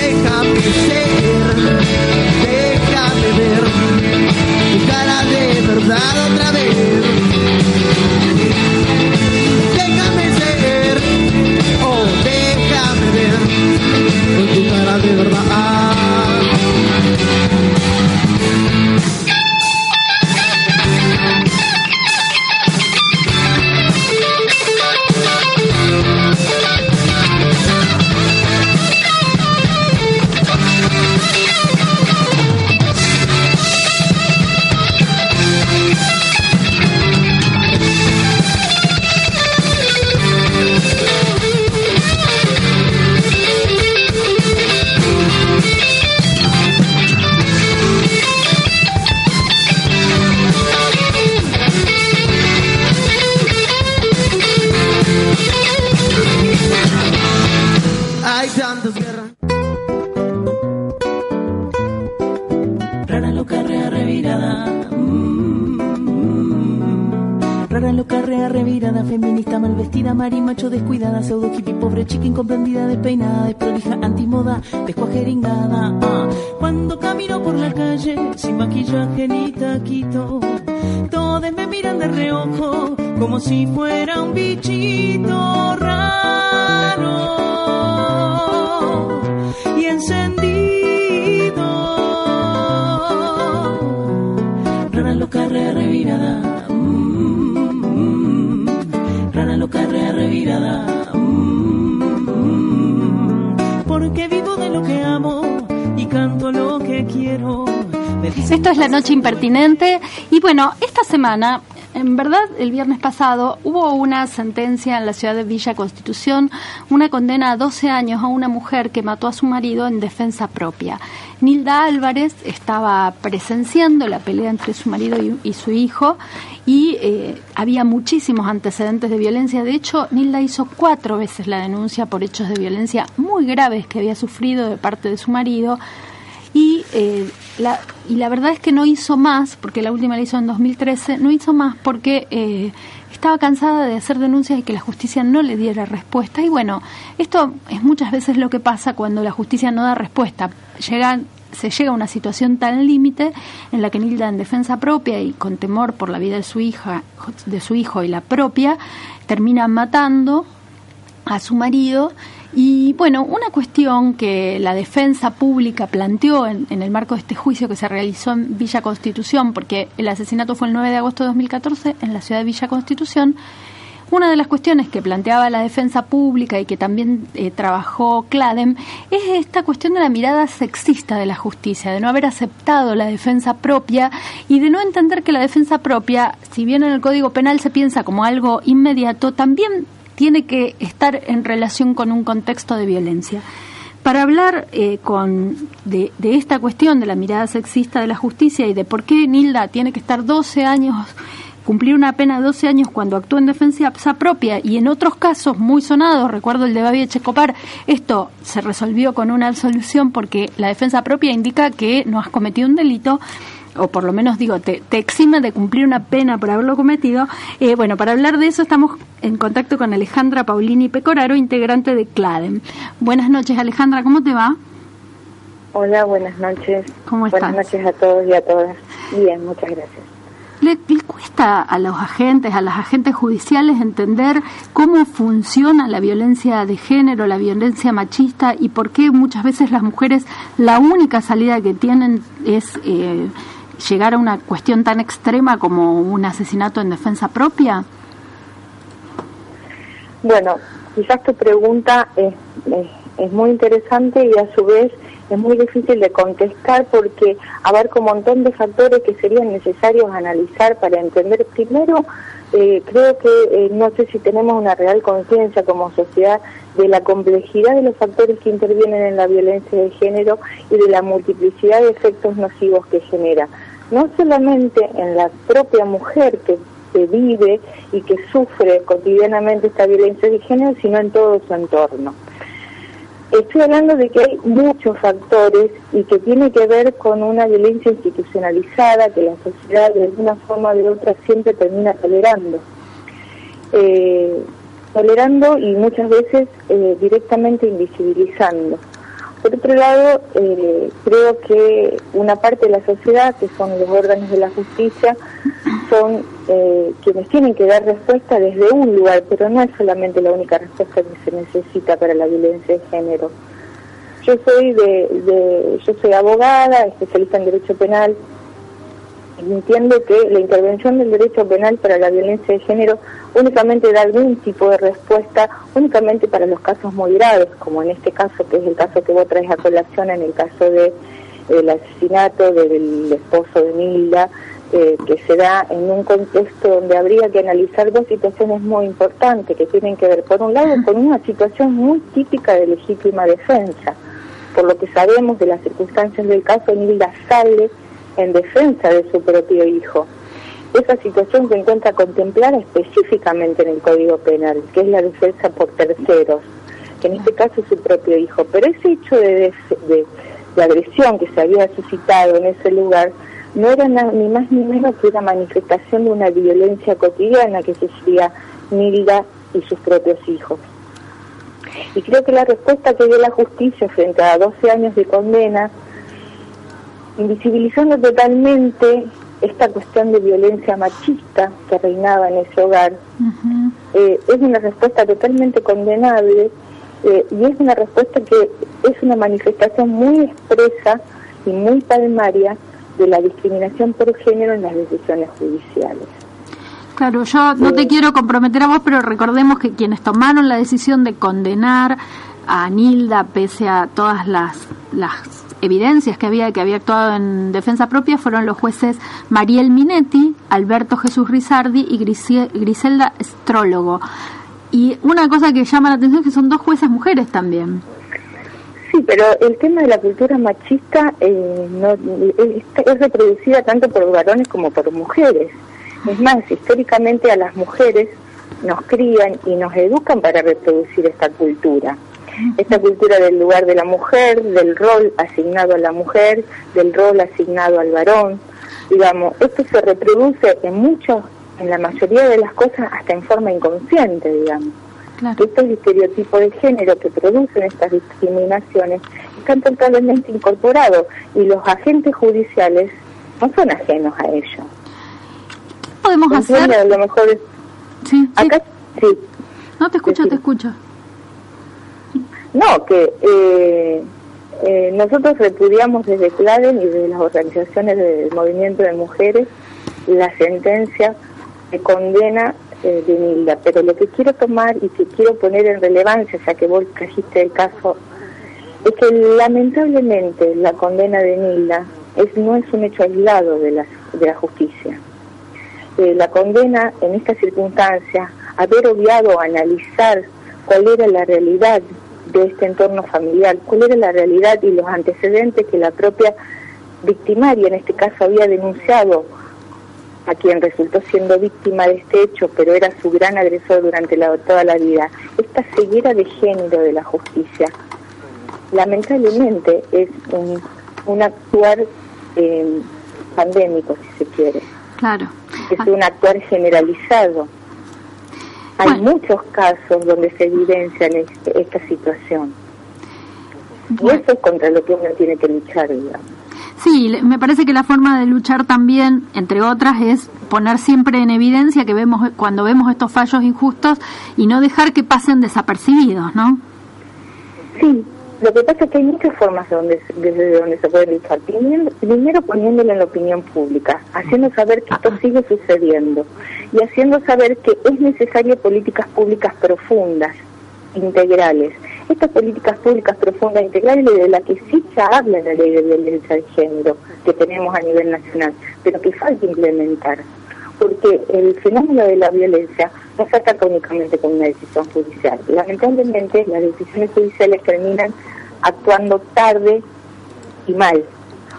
S18: Déjame ser, ver tu cara de
S1: Noche Impertinente. Y bueno, esta semana, en verdad, el viernes pasado, hubo una sentencia en la ciudad de Villa Constitución, una condena a 12 años a una mujer que mató a su marido en defensa propia. Nilda Álvarez estaba presenciando la pelea entre su marido y, y su hijo y eh, había muchísimos antecedentes de violencia. De hecho, Nilda hizo cuatro veces la denuncia por hechos de violencia muy graves que había sufrido de parte de su marido y eh, la, y la verdad es que no hizo más, porque la última la hizo en 2013, no hizo más porque eh, estaba cansada de hacer denuncias y que la justicia no le diera respuesta. Y bueno, esto es muchas veces lo que pasa cuando la justicia no da respuesta. Llegan, se llega a una situación tan límite en la que Nilda, en defensa propia y con temor por la vida de su hija, de su hijo y la propia, termina matando a su marido y bueno, una cuestión que la defensa pública planteó en, en, el marco de este juicio que se realizó en Villa Constitución, porque el asesinato fue el 9 de agosto de 2014 en la ciudad de Villa Constitución, una de las cuestiones que planteaba la defensa pública y que también eh, trabajó Cladem es esta cuestión de la mirada sexista de la justicia, de no haber aceptado la defensa propia y de no entender que la defensa propia, si bien en el Código Penal se piensa como algo inmediato, también tiene que estar en relación con un contexto de violencia. Para hablar eh, con, de, esta cuestión de la mirada sexista de la justicia y de por qué Nilda tiene que estar 12 años, cumplir una pena de 12 años cuando actúa en defensa propia y en otros casos muy sonados, recuerdo el de Babi Checopar, esto se resolvió con una absolución porque la defensa propia indica que no has cometido un delito o por lo menos digo, te, te, exime de cumplir una pena por haberlo cometido. Eh, bueno, para hablar de eso estamos en contacto con Alejandra Paulini Pecoraro, integrante de CLADEM. Buenas noches, Alejandra, ¿cómo te va?
S19: Hola, buenas noches.
S1: ¿Cómo estás?
S19: Buenas noches a todos y a todas. Bien, muchas gracias.
S1: ¿Le, ¿Le, cuesta a los agentes, a las agentes judiciales entender cómo funciona la violencia de género, la violencia machista y por qué muchas veces las mujeres la única salida que tienen es eh, llegar a una cuestión tan extrema como un asesinato en defensa propia?
S19: Bueno, quizás tu pregunta es, es, muy interesante y a su vez es muy difícil de contestar porque abarca un montón de factores que serían necesarios analizar para entender. Primero, eh, creo que eh, no sé si tenemos una real conciencia como sociedad de la complejidad de los factores que intervienen en la violencia de género y de la multiplicidad de efectos nocivos que genera no solamente en la propia mujer que, que, vive y que sufre cotidianamente esta violencia de género, sino en todo su entorno. Estoy hablando de que hay muchos factores y que tiene que ver con una violencia institucionalizada que la sociedad de alguna forma o de otra siempre termina tolerando. Eh, tolerando y muchas veces eh, directamente invisibilizando. Por otro lado, eh, creo que una parte de la sociedad, que son los órganos de la justicia, son eh, quienes tienen que dar respuesta desde un lugar, pero no es solamente la única respuesta que se necesita para la violencia de género. Yo soy de, de yo soy abogada, especialista en derecho penal, entiendo que la intervención del derecho penal para la violencia de género únicamente da algún tipo de respuesta, únicamente para los casos muy graves, como en este caso, que es el caso que vos traes a colación, en el caso de el asesinato del esposo de Nilda, eh, que se da en un contexto donde habría que analizar dos situaciones muy importantes que tienen que ver, por un lado, con una situación muy típica de legítima defensa. Por lo que sabemos de las circunstancias del caso, Nilda sale en defensa de su propio hijo. Esa situación se encuentra contemplada específicamente en el Código Penal, que es la defensa por terceros, que en este caso es su propio hijo. Pero ese hecho de, de, de agresión que se había suscitado en ese lugar no era ni más ni menos que una manifestación de una violencia cotidiana que sufría Nilda y sus propios hijos. Y creo que la respuesta que dio la justicia frente a 12 años de condena invisibilizando totalmente esta cuestión de violencia machista que reinaba en ese hogar. Uh -huh. eh, es una respuesta totalmente condenable eh, y es una respuesta que es una manifestación muy expresa y muy palmaria de la discriminación por género en las decisiones judiciales.
S1: Claro, yo no te quiero comprometer a vos, pero recordemos que quienes tomaron la decisión de condenar a Nilda pese a todas las, las evidencias que había que había actuado en defensa propia fueron los jueces Mariel Minetti, Alberto Jesús Rizardi y Griselda Strólogo. Y una cosa que llama la atención es que son dos juezas mujeres también.
S19: Sí, pero el tema de la cultura machista eh, no, es, es reproducida tanto por varones como por mujeres. Es más, históricamente a las mujeres nos crían y nos educan para reproducir esta cultura. Esta cultura del lugar de la mujer, del rol asignado a la mujer, del rol asignado al varón. Digamos, esto se reproduce en muchos, en la mayoría de las cosas, hasta en forma inconsciente, digamos estos estereotipos de género que producen estas discriminaciones están totalmente incorporados y los agentes judiciales no son ajenos a ello.
S1: podemos
S19: hacer? A lo mejor es-
S1: Sí,
S19: acá sí.
S1: No, te escucho, te escucho.
S19: No, que eh, eh, nosotros repudiamos desde Claden y desde las organizaciones del movimiento de mujeres la sentencia que condena eh, de Nilda, pero lo que quiero tomar y que quiero poner en relevancia, ya que vos trajiste el caso, es que lamentablemente la condena de Nilda es, no es un hecho aislado de la, de la justicia. Eh, la condena en esta circunstancia, haber obviado analizar cuál era la realidad de este entorno familiar, cuál era la realidad y los antecedentes que la propia victimaria en este caso había denunciado a quien resultó siendo víctima de este hecho, pero era su gran agresor durante la- toda la vida. Esta ceguera de género de la justicia, lamentablemente, es un, un actuar eh, pandémico, si se quiere.
S1: Claro.
S19: Es un actuar generalizado. Hay muchos casos donde se evidencia este- esta situación. Y eso es contra lo que uno tiene que luchar, digamos.
S1: Sí, me parece que la forma de luchar también, entre otras, es poner siempre en evidencia que vemos cuando vemos estos fallos injustos y no dejar que pasen desapercibidos, ¿no?
S19: Sí, lo que pasa es que hay muchas formas desde donde se puede luchar. Primero, poniéndolo en la opinión pública, haciendo saber que esto sigue sucediendo y haciendo saber que es necesario políticas públicas profundas, integrales. Estas políticas públicas profundas, integrales, de las que sí se habla en la ley de violencia de género que tenemos a nivel nacional, pero que falta implementar. Porque el fenómeno de la violencia no se ataca únicamente con una decisión judicial. Lamentablemente, las decisiones judiciales terminan actuando tarde y mal,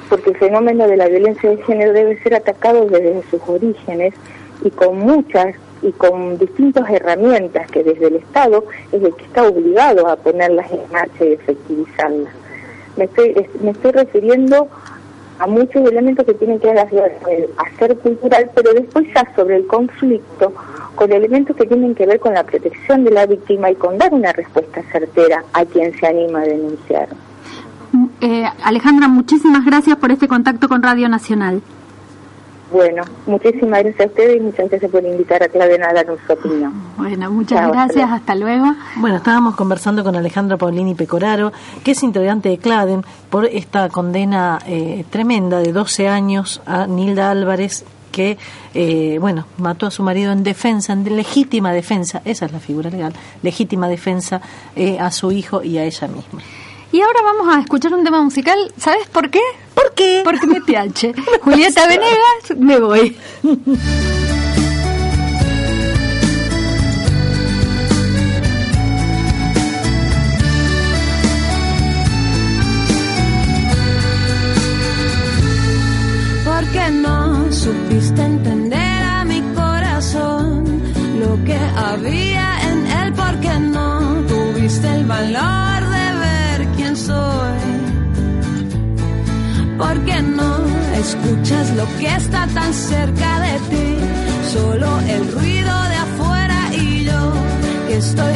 S19: porque el fenómeno de la violencia de género debe ser atacado desde sus orígenes y con muchas y con distintas herramientas que desde el Estado es el que está obligado a ponerlas en marcha y efectivizarlas. Me estoy, es- me estoy refiriendo a muchos elementos que tienen que ver con el hacer cultural, pero después ya sobre el conflicto, con elementos que tienen que ver con la protección de la víctima y con dar una respuesta certera a quien se anima a denunciar.
S1: Eh, Alejandra, muchísimas gracias por este contacto con Radio Nacional.
S19: Bueno, muchísimas gracias a ustedes y muchas gracias por invitar a Claven a dar su opinión.
S1: Bueno, muchas
S19: Chao,
S1: gracias, hasta luego.
S3: Bueno, estábamos conversando con Alejandra Paulini Pecoraro, que es integrante de CLADEN, por esta condena eh, tremenda de 12 años a Nilda Álvarez, que, eh, bueno, mató a su marido en defensa, en legítima defensa, esa es la figura legal, legítima defensa eh, a su hijo y a ella misma.
S1: Y ahora vamos a escuchar un tema musical. ¿Sabes por qué?
S3: ¿Por qué?
S1: Porque me piache. Julieta Venegas, me voy.
S20: escuchas lo que está tan cerca de ti? Solo el ruido de afuera y yo que estoy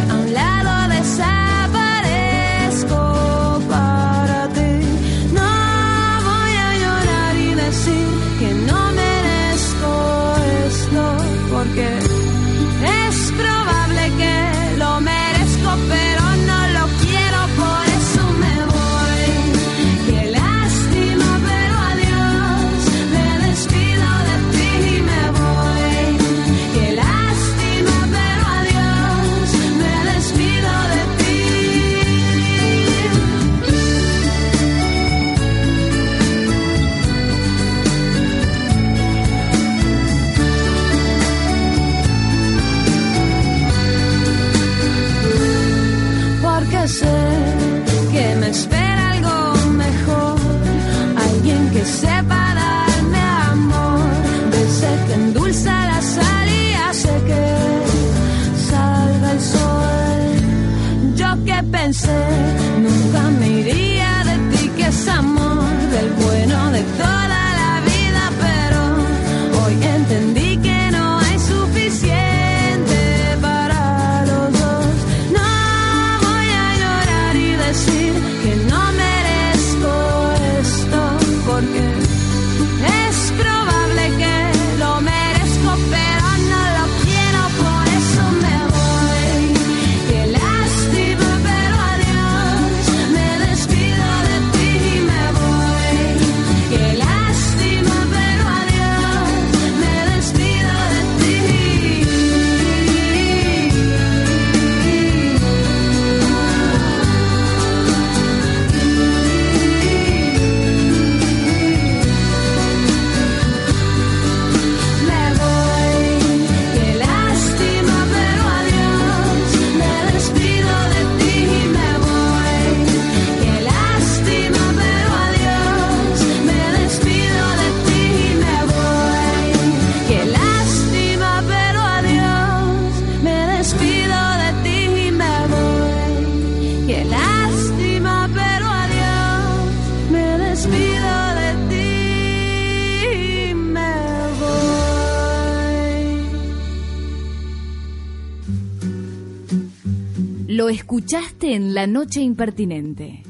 S17: escuchaste en La Noche Impertinente.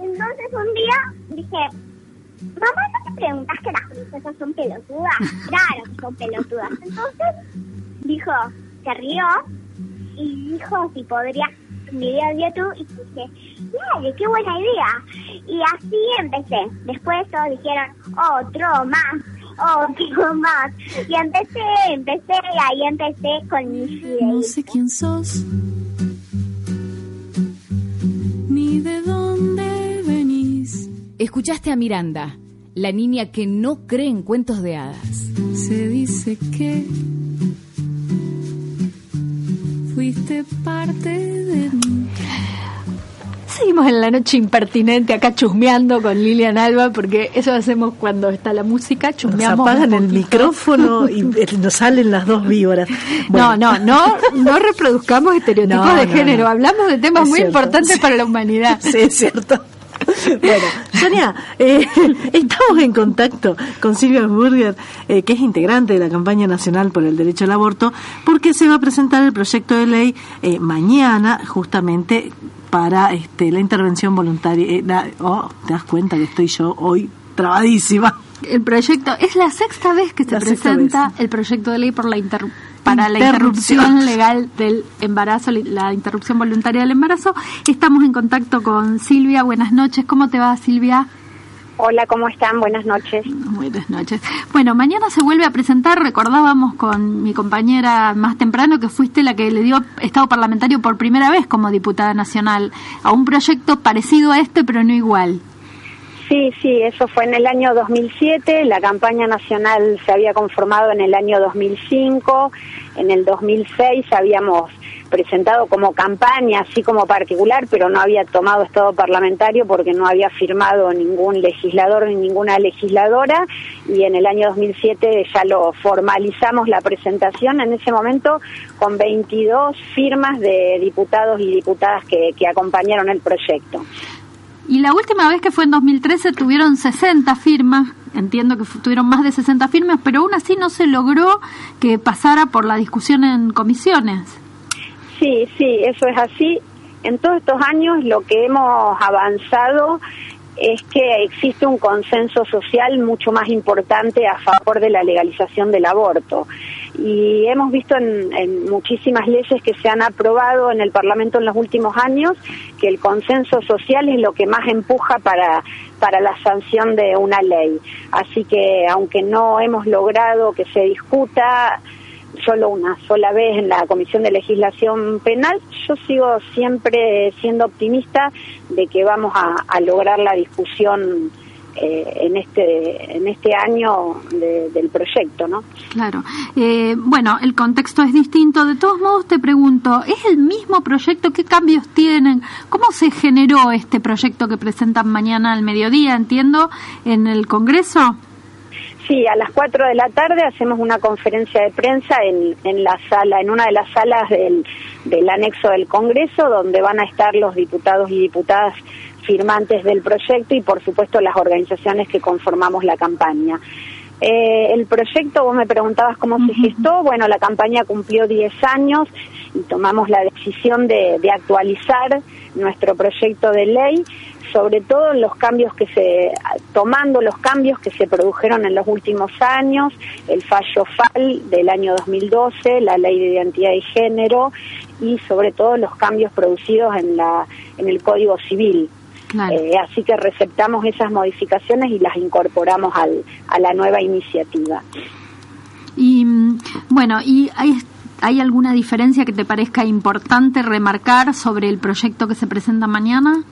S21: Entonces un día dije, mamá, ¿no te preguntas que las princesas son pelotudas? Claro que son pelotudas. Entonces dijo, se rió y dijo si podría video de YouTube y dije, dale, qué buena idea. Y así empecé. Después todos dijeron, otro más, otro más. Y empecé, empecé, y ahí empecé con mis videos.
S20: No sé quién sos, ni de dónde venís.
S17: Escuchaste a Miranda, la niña que no cree en cuentos de hadas.
S20: Se dice que fuiste parte de mí.
S1: Seguimos en la noche impertinente acá chusmeando con Lilian Alba porque eso hacemos cuando está la música,
S3: Nos
S1: chusmeamos.
S3: apagan
S1: un
S3: el micrófono y eh, nos salen las dos víboras.
S1: No, no, no, no reproduzcamos estereotipos
S3: No,
S1: de
S3: no,
S1: género,
S3: no.
S1: hablamos de temas
S3: Es
S1: muy
S3: cierto,
S1: importantes
S3: sí.
S1: para la humanidad.
S3: Sí, es cierto. Bueno, Sonia, eh, estamos en contacto con Silvia Burger, eh, que es integrante de la campaña nacional por el derecho al aborto, porque se va a presentar el proyecto de ley eh, mañana, justamente para este, la intervención voluntaria. Eh, la- oh, te das cuenta que estoy yo hoy trabadísima.
S1: El proyecto es la sexta vez que se
S3: La
S1: presenta el proyecto de ley por la para la
S3: Interrupción.
S1: legal del embarazo, la interrupción voluntaria del embarazo. Estamos en contacto con Silvia. Buenas noches. ¿Cómo te va, Silvia?
S21: Hola, ¿cómo están? Buenas noches.
S1: Buenas noches. Bueno, mañana se vuelve a presentar, recordábamos con mi compañera más temprano que fuiste la que le dio estado parlamentario por primera vez como diputada nacional a un proyecto parecido a este, pero no igual.
S21: Sí, sí, eso fue en el año 2007, la campaña nacional se había conformado en el año 2005, en el 2006 habíamos presentado como campaña, así como particular, pero no había tomado estado parlamentario porque no había firmado ningún legislador ni ninguna legisladora y en el año 2007 ya lo formalizamos la presentación en ese momento con 22 firmas de diputados y diputadas que, que acompañaron el proyecto.
S1: Y la última vez que fue en 2013 tuvieron 60 firmas, entiendo que tuvieron más de 60 firmas, pero aún así no se logró que pasara por la discusión en comisiones.
S21: Sí, sí, eso es así. En todos estos años lo que hemos avanzado es que existe un consenso social mucho más importante a favor de la legalización del aborto. Y hemos visto en, en muchísimas leyes que se han aprobado en el Parlamento en los últimos años que el consenso social es lo que más empuja para, para la sanción de una ley. Así que aunque no hemos logrado que se discuta, solo una sola vez en la Comisión de Legislación Penal, yo sigo siempre siendo optimista de que vamos a, lograr la discusión eh, en este en este año de- del proyecto, ¿no?
S1: Claro. Eh, bueno, el contexto es distinto. De todos modos, te pregunto, ¿es el mismo proyecto? ¿Qué cambios tienen? ¿Cómo se generó este proyecto que presentan mañana al mediodía, entiendo, en el Congreso?
S21: Sí, a las 4 de la tarde hacemos una conferencia de prensa en, en la sala, en una de las salas del, del anexo del Congreso, donde van a estar los diputados y diputadas firmantes del proyecto y, por supuesto, las organizaciones que conformamos la campaña. Eh, el proyecto, vos me preguntabas cómo se gestó, bueno, la campaña cumplió 10 años y tomamos la decisión de, de actualizar nuestro proyecto de ley, sobre todo en los cambios que se, tomando los cambios que se produjeron en los últimos años, el fallo FAL del año 2012, la ley de identidad y género y sobre todo los cambios producidos en, la, en el Código Civil. Eh, así que receptamos esas modificaciones y las incorporamos al, a la nueva iniciativa.
S1: Y mm, bueno, ¿y hay, hay alguna diferencia que te parezca importante remarcar sobre el proyecto que se presenta mañana?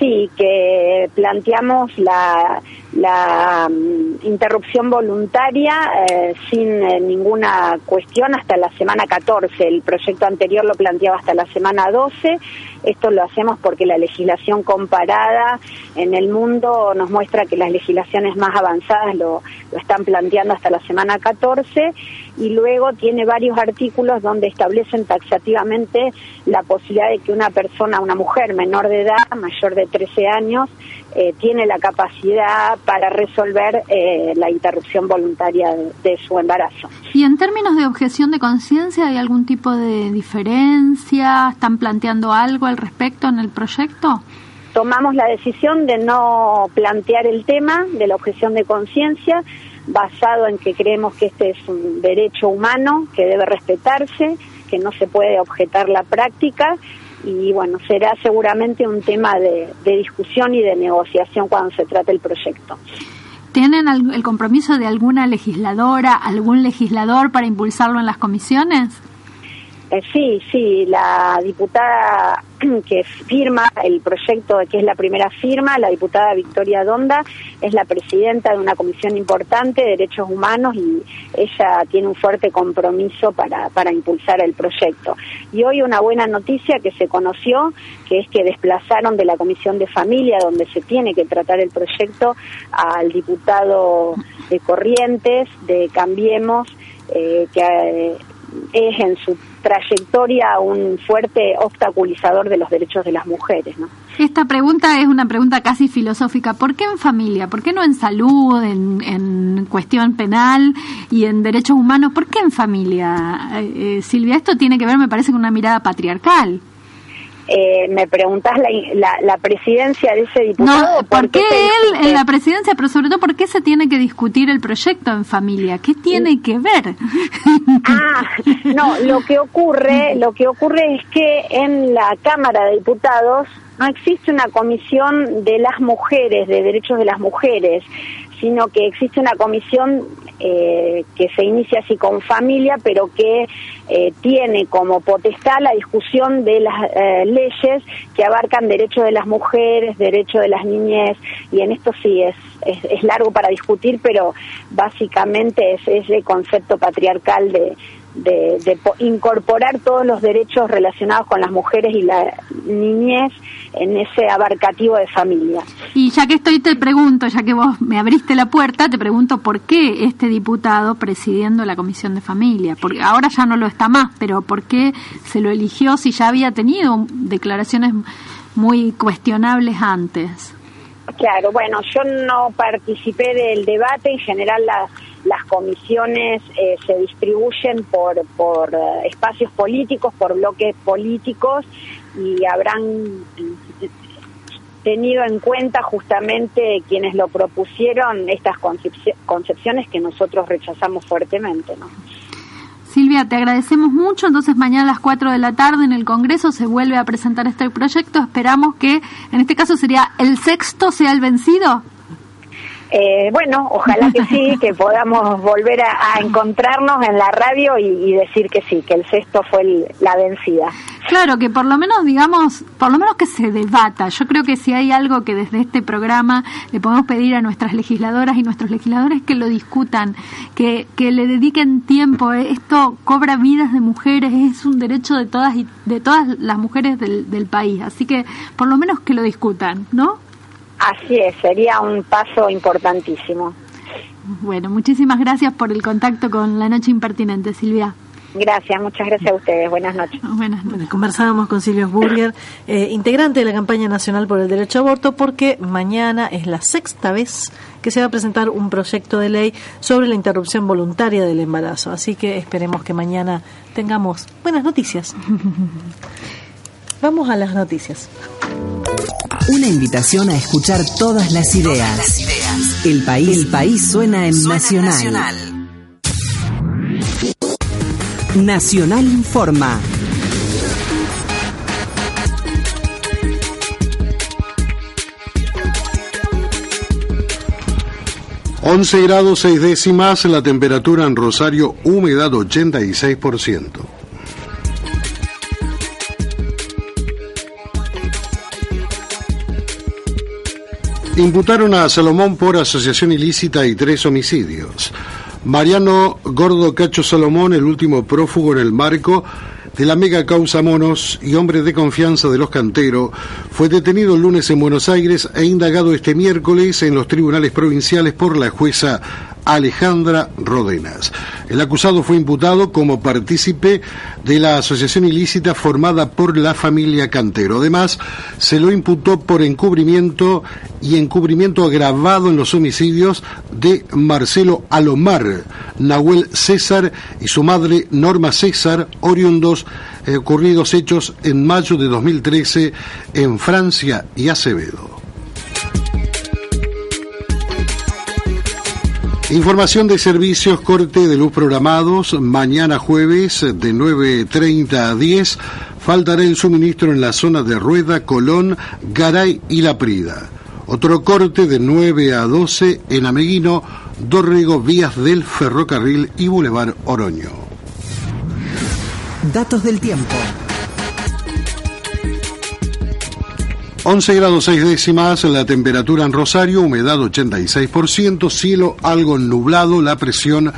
S21: Sí, que planteamos la, la mm, interrupción voluntaria eh, sin eh, ninguna cuestión hasta la semana 14. El proyecto anterior lo planteaba hasta la semana 12. Esto lo hacemos porque la legislación comparada en el mundo nos muestra que las legislaciones más avanzadas lo, lo están planteando hasta la semana 14 y luego tiene varios artículos donde establecen taxativamente la posibilidad de que una persona, una mujer menor de edad, mayor de 13 años, eh, tiene la capacidad para resolver eh, la interrupción voluntaria de, de su embarazo.
S1: Y en términos de objeción de conciencia, ¿hay algún tipo de diferencia? ¿Están planteando algo al respecto en el proyecto?
S21: tomamos la decisión de no plantear el tema de la objeción de conciencia basado en que creemos que este es un derecho humano que debe respetarse, que no se puede objetar la práctica y bueno, será seguramente un tema de, de discusión y de negociación cuando se trate el proyecto.
S1: ¿Tienen el compromiso de alguna legisladora, algún legislador para impulsarlo en las comisiones?
S21: Eh, sí, sí, la diputada que firma el proyecto, que es la primera firma, la diputada Victoria Donda, es la presidenta de una comisión importante de derechos humanos y ella tiene un fuerte compromiso para, para impulsar el proyecto. Y hoy una buena noticia que se conoció, que es que desplazaron de la comisión de familia, donde se tiene que tratar el proyecto, al diputado de Corrientes, de Cambiemos, eh, que eh, es en su trayectoria un fuerte obstaculizador de los derechos de las mujeres, ¿no?
S1: Esta pregunta es una pregunta casi filosófica. ¿Por qué en familia? ¿Por qué no en salud, en, cuestión penal y en derechos humanos? ¿Por qué en familia? Eh, eh, Silvia, esto tiene que ver, me parece, con una mirada patriarcal.
S21: Eh, me preguntás la, la, la presidencia de ese diputado.
S1: No, ¿por qué él
S21: discute?
S1: en la presidencia, pero sobre todo, por qué se tiene que discutir el proyecto en familia? ¿Qué tiene que ver?
S21: Ah, no, lo que ocurre, lo que ocurre es que en la Cámara de Diputados no existe una comisión de las mujeres, de derechos de las mujeres, sino que existe una comisión eh, que se inicia así con familia, pero que eh, tiene como potestad la discusión de las eh, leyes que abarcan derechos de las mujeres, derechos de las niñez, y en esto sí es, es, es largo para discutir, pero básicamente es ese concepto patriarcal de, de, de po- incorporar todos los derechos relacionados con las mujeres y la niñez en ese abarcativo de familia.
S1: Y ya que estoy, te pregunto, ya que vos me abriste la puerta, te pregunto por qué este diputado presidiendo la Comisión de Familia. Porque ahora ya no lo está más, pero ¿por qué se lo eligió si ya había tenido declaraciones muy cuestionables antes?
S21: Claro, bueno, yo no participé del debate, en general las, las comisiones eh, se distribuyen por, por eh, espacios políticos, por bloques políticos y habrán tenido en cuenta justamente quienes lo propusieron estas concepci- concepciones que nosotros rechazamos fuertemente, ¿no?
S1: Silvia, te agradecemos mucho. Entonces, mañana a las 4 de la tarde en el Congreso se vuelve a presentar este proyecto. Esperamos que, en este caso, sería el sexto sea el vencido.
S21: Eh, bueno, ojalá que sí, que podamos volver a, a encontrarnos en la radio y, y decir que sí, que el sexto fue el- la vencida.
S1: Claro, que por lo menos, digamos, por lo menos que se debata. Yo creo que si hay algo que desde este programa le podemos pedir a nuestras legisladoras y nuestros legisladores que lo discutan, que, que le dediquen tiempo. Eh, Esto cobra vidas de mujeres, es un derecho de todas y de todas las mujeres del, del país. Así que por lo menos que lo discutan, ¿no?
S21: Así es, sería un paso importantísimo.
S1: Bueno, muchísimas gracias por el contacto con la Noche Impertinente, Silvia.
S21: Gracias, muchas gracias a ustedes. Buenas noches.
S1: Buenas
S3: Bueno, conversábamos con Silvia Burger, eh, integrante de la campaña nacional por el derecho a aborto, porque mañana es la sexta vez que se va a presentar un proyecto de ley sobre la interrupción voluntaria del embarazo. Así que esperemos que mañana tengamos buenas noticias. Vamos a las noticias.
S6: Una invitación a escuchar todas las ideas. El país, el país suena en Nacional. Nacional informa.
S22: Once grados seis décimas, la temperatura en Rosario, humedad 86%. Imputaron a Salomón por asociación ilícita y tres homicidios. Mariano Gordo Cacho Salomón, el último prófugo en el marco de la mega causa Monos y hombre de confianza de los canteros, fue detenido el lunes en Buenos Aires e indagado este miércoles en los tribunales provinciales por la jueza Alejandra Rodenas. El acusado fue imputado como partícipe de la asociación ilícita formada por la familia Cantero. Además, se lo imputó por encubrimiento y encubrimiento agravado en los homicidios de Marcelo Alomar, Nahuel César y su madre Norma César, oriundos eh, ocurridos hechos en mayo de 2013 en Francia y Acevedo. Información de servicios corte de luz programados. Mañana jueves de 9.30 a 10 faltará el suministro en la zona de Rueda, Colón, Garay y La Prida. Otro corte de 9 a 12 en Ameguino, Dorrego, Vías del Ferrocarril y Boulevard Oroño.
S6: Datos del tiempo.
S22: 11 grados 6 décimas la temperatura en Rosario, humedad 86%, cielo algo nublado, la presión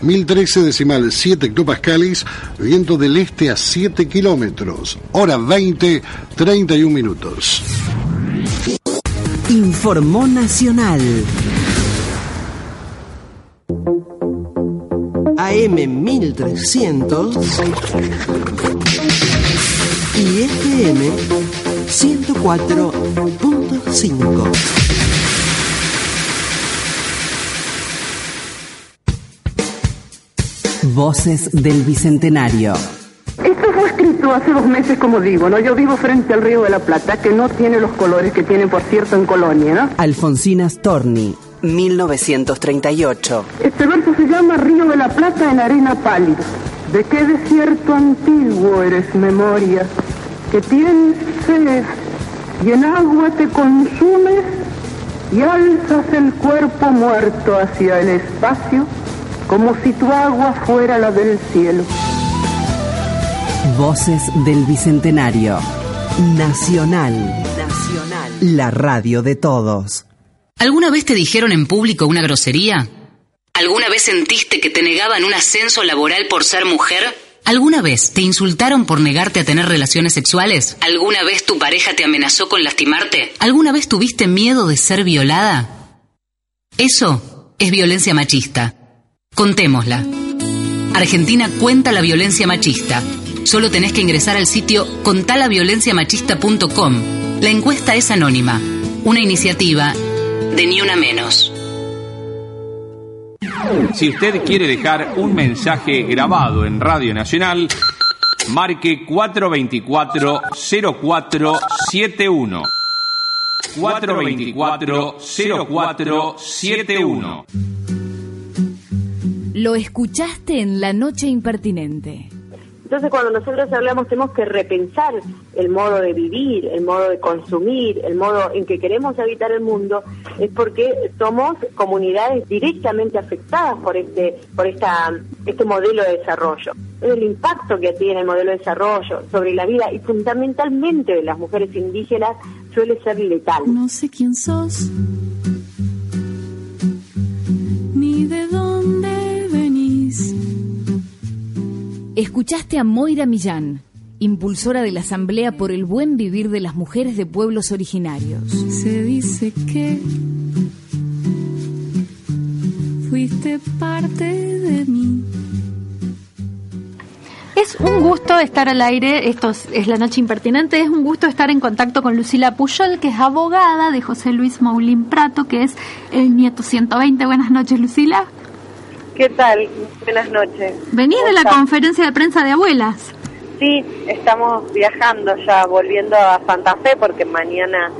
S22: 1013 decimal 7 hectopascales, viento del este a 7 kilómetros, hora 20, 31 minutos.
S6: Informó Nacional.
S18: AM 1300 y FM 104.5.
S6: Voces del Bicentenario.
S23: Esto fue escrito hace dos meses, como digo, ¿no? Yo vivo frente al Río de la Plata, que no tiene los colores que tiene, por cierto, en Colonia, ¿no?
S6: Alfonsina Storni, 1938.
S23: Este verso se llama Río de la Plata en arena pálida. ¿De qué desierto antiguo eres memoria? Que tienes sed y en agua te consumes y alzas el cuerpo muerto hacia el espacio como si tu agua fuera la del cielo.
S6: Voces del Bicentenario. Nacional. Nacional. La radio de todos.
S14: ¿Alguna vez te dijeron en público una grosería? ¿Alguna vez sentiste que te negaban un ascenso laboral por ser mujer? ¿Alguna vez te insultaron por negarte a tener relaciones sexuales? ¿Alguna vez tu pareja te amenazó con lastimarte? ¿Alguna vez tuviste miedo de ser violada? Eso es violencia machista. Contémosla. Argentina cuenta la violencia machista. Solo tenés que ingresar al sitio contalaviolenciamachista.com. La encuesta es anónima. Una iniciativa de Ni Una Menos.
S15: Si usted quiere dejar un mensaje grabado en Radio Nacional, marque 424-0471. 424-0471.
S17: Lo escuchaste en La Noche Impertinente.
S21: Entonces, cuando nosotros hablamos, tenemos que repensar el modo de vivir, el modo de consumir, el modo en que queremos habitar el mundo, es porque somos comunidades directamente afectadas por este, por esta, este modelo de desarrollo. El impacto que tiene el modelo de desarrollo sobre la vida y fundamentalmente de las mujeres indígenas suele ser letal.
S20: No sé quién sos, ni de dónde
S17: Escuchaste a Moira Millán, impulsora de la Asamblea por el Buen Vivir de las Mujeres de Pueblos Originarios.
S20: Se dice que fuiste parte de mí.
S1: Es un gusto estar al aire, esto es, es la noche impertinente, es un gusto estar en contacto con Lucila Puyol, que es abogada de José Luis Maulín Prato, que es el nieto 120. Buenas noches, Lucila.
S24: ¿Qué tal? Buenas noches.
S1: Venís de la conferencia de prensa de abuelas.
S24: Sí, estamos viajando ya, volviendo a Santa Fe, porque mañana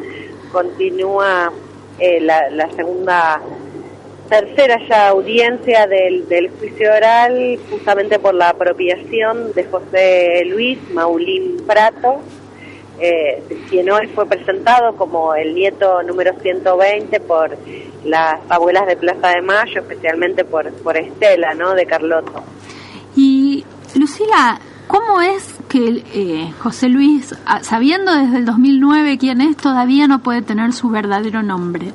S24: continúa eh, la, la segunda, tercera ya audiencia del, del juicio oral, justamente por la apropiación de José Luis Maulín Prato, eh, quien hoy fue presentado como el nieto número 120 por las abuelas de Plaza de Mayo, especialmente por, por Estela, ¿no?, de Carlotto.
S1: Y Lucila, ¿cómo es que eh, José Luis, ah, sabiendo desde el 2009 quién es, todavía no puede tener su verdadero nombre?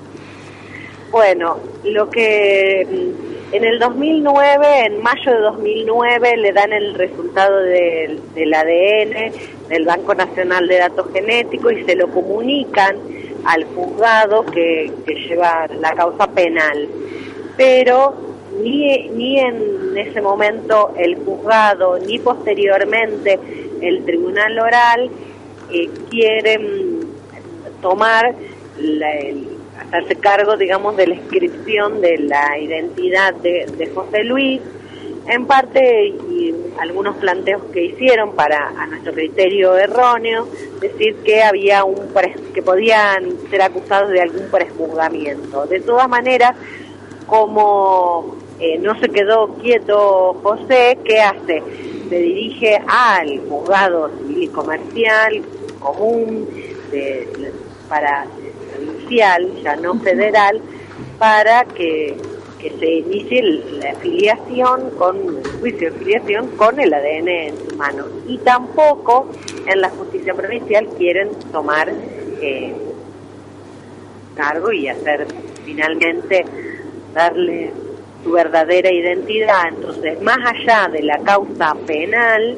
S24: Bueno, lo que mm, en el 2009, en mayo de 2009, le dan el resultado del, del ADN del Banco Nacional de Datos Genéticos y se lo comunican al juzgado que, que lleva la causa penal. Pero ni, ni en ese momento el juzgado, ni posteriormente el tribunal oral eh, quieren tomar, la, el- hacerse cargo, digamos, de la inscripción de la identidad de, de José Luis, en parte y algunos planteos que hicieron para a nuestro criterio erróneo decir que había un que podían ser acusados de algún prejuzgamiento. De todas maneras como eh, no se quedó quieto José qué hace se dirige al juzgado civil y comercial común de, para provincial ya no federal para que que se inicie la afiliación con el juicio de afiliación con el ADN en su mano y tampoco en la justicia provincial quieren tomar eh, cargo y hacer finalmente darle su verdadera identidad. Entonces más allá de la causa penal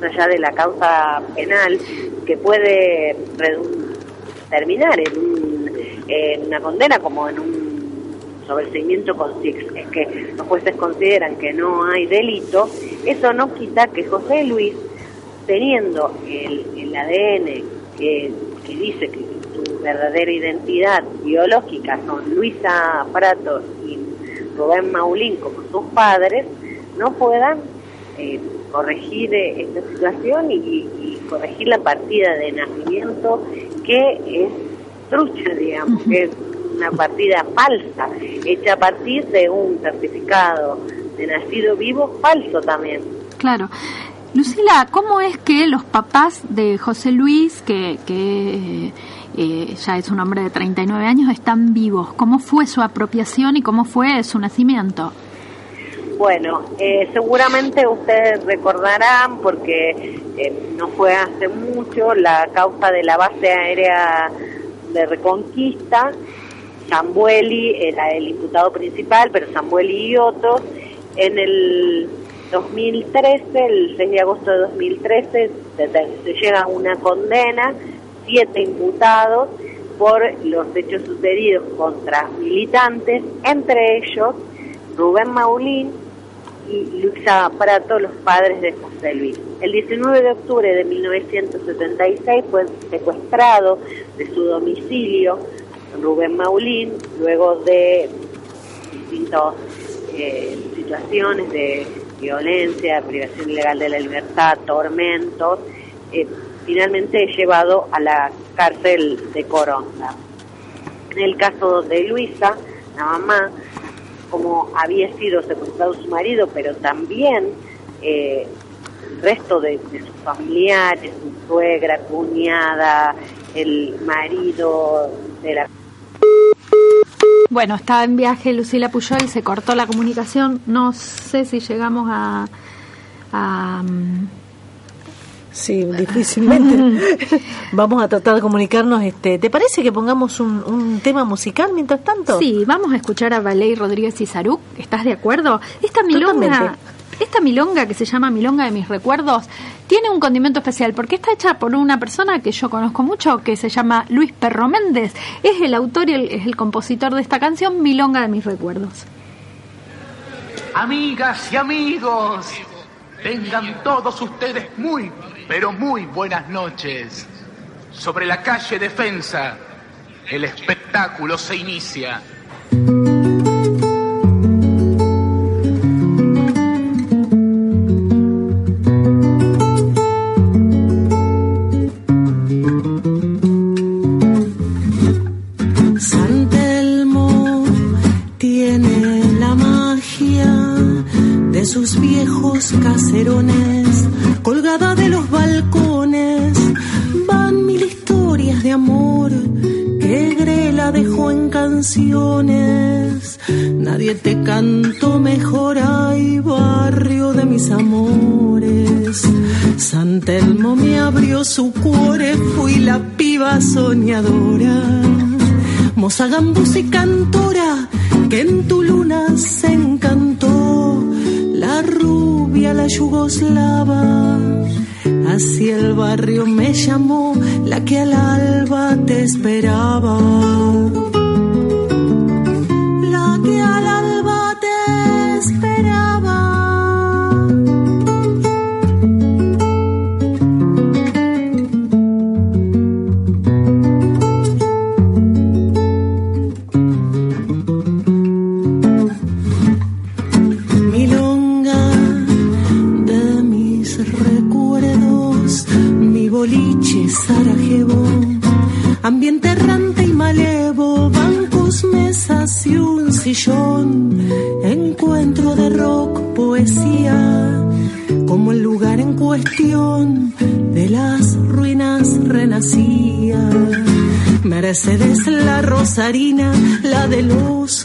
S24: más allá de la causa penal que puede terminar en, un- en una condena como en un sobreseimiento con si es que los jueces consideran que no hay delito, eso no quita que José Luis, teniendo el, el ADN que, que dice que su verdadera identidad biológica son Luisa Prato y Rubén Maulín como sus padres, no puedan eh, corregir eh, esta situación y, y corregir la partida de nacimiento que es trucha, digamos, que es una partida falsa, hecha a partir de un certificado de nacido vivo falso también.
S1: Claro. Lucila, ¿cómo es que los papás de José Luis, que, que eh, ya es un hombre de 39 años, están vivos? ¿Cómo fue su apropiación y cómo fue su nacimiento?
S24: Bueno, eh, seguramente ustedes recordarán, porque eh, no fue hace mucho, la causa de la base aérea de Reconquista. Zambueli era el imputado principal, pero Zambueli y otros. En el 2013, el 6 de agosto de 2013, se, se llega a una condena, siete imputados por los hechos sucedidos contra militantes, entre ellos Rubén Maulín y Luisa Prato, los padres de José Luis. El 19 de octubre de 1976 fue secuestrado de su domicilio Rubén Maulín, luego de distintas eh, situaciones de violencia, privación ilegal de la libertad, tormentos, eh, finalmente es llevado a la cárcel de Coronda. En el caso de Luisa, la mamá, como había sido secuestrado su marido, pero también eh, el resto de, de sus familiares, su suegra, cuñada, el marido de la
S1: Bueno, estaba en viaje Lucila Puyol, se cortó la comunicación. No sé si llegamos a. a, mm,
S3: Sí, difícilmente. Vamos a tratar de comunicarnos. Este, ¿Te parece que pongamos un, un tema musical mientras tanto?
S1: Sí, vamos a escuchar a Valey Rodríguez y Saruk. ¿Estás de acuerdo? Esta milonga,
S3: Totalmente.
S1: Esta milonga que se llama Milonga de mis recuerdos tiene un condimento especial porque está hecha por una persona que yo conozco mucho que se llama Luis Perro Méndez. Es el autor y el- es el compositor de esta canción Milonga de mis recuerdos.
S25: Amigas y amigos, tengan todos ustedes muy, pero muy buenas noches. Sobre la calle Defensa, el espectáculo se inicia.
S5: Nadie te cantó mejor, ay, barrio de mis amores. San Telmo me abrió su cuore, fui la piba soñadora. Moza gambus y cantora, que en tu luna se encantó. La rubia, la yugoslava, así el barrio me llamó, la que al alba te esperaba.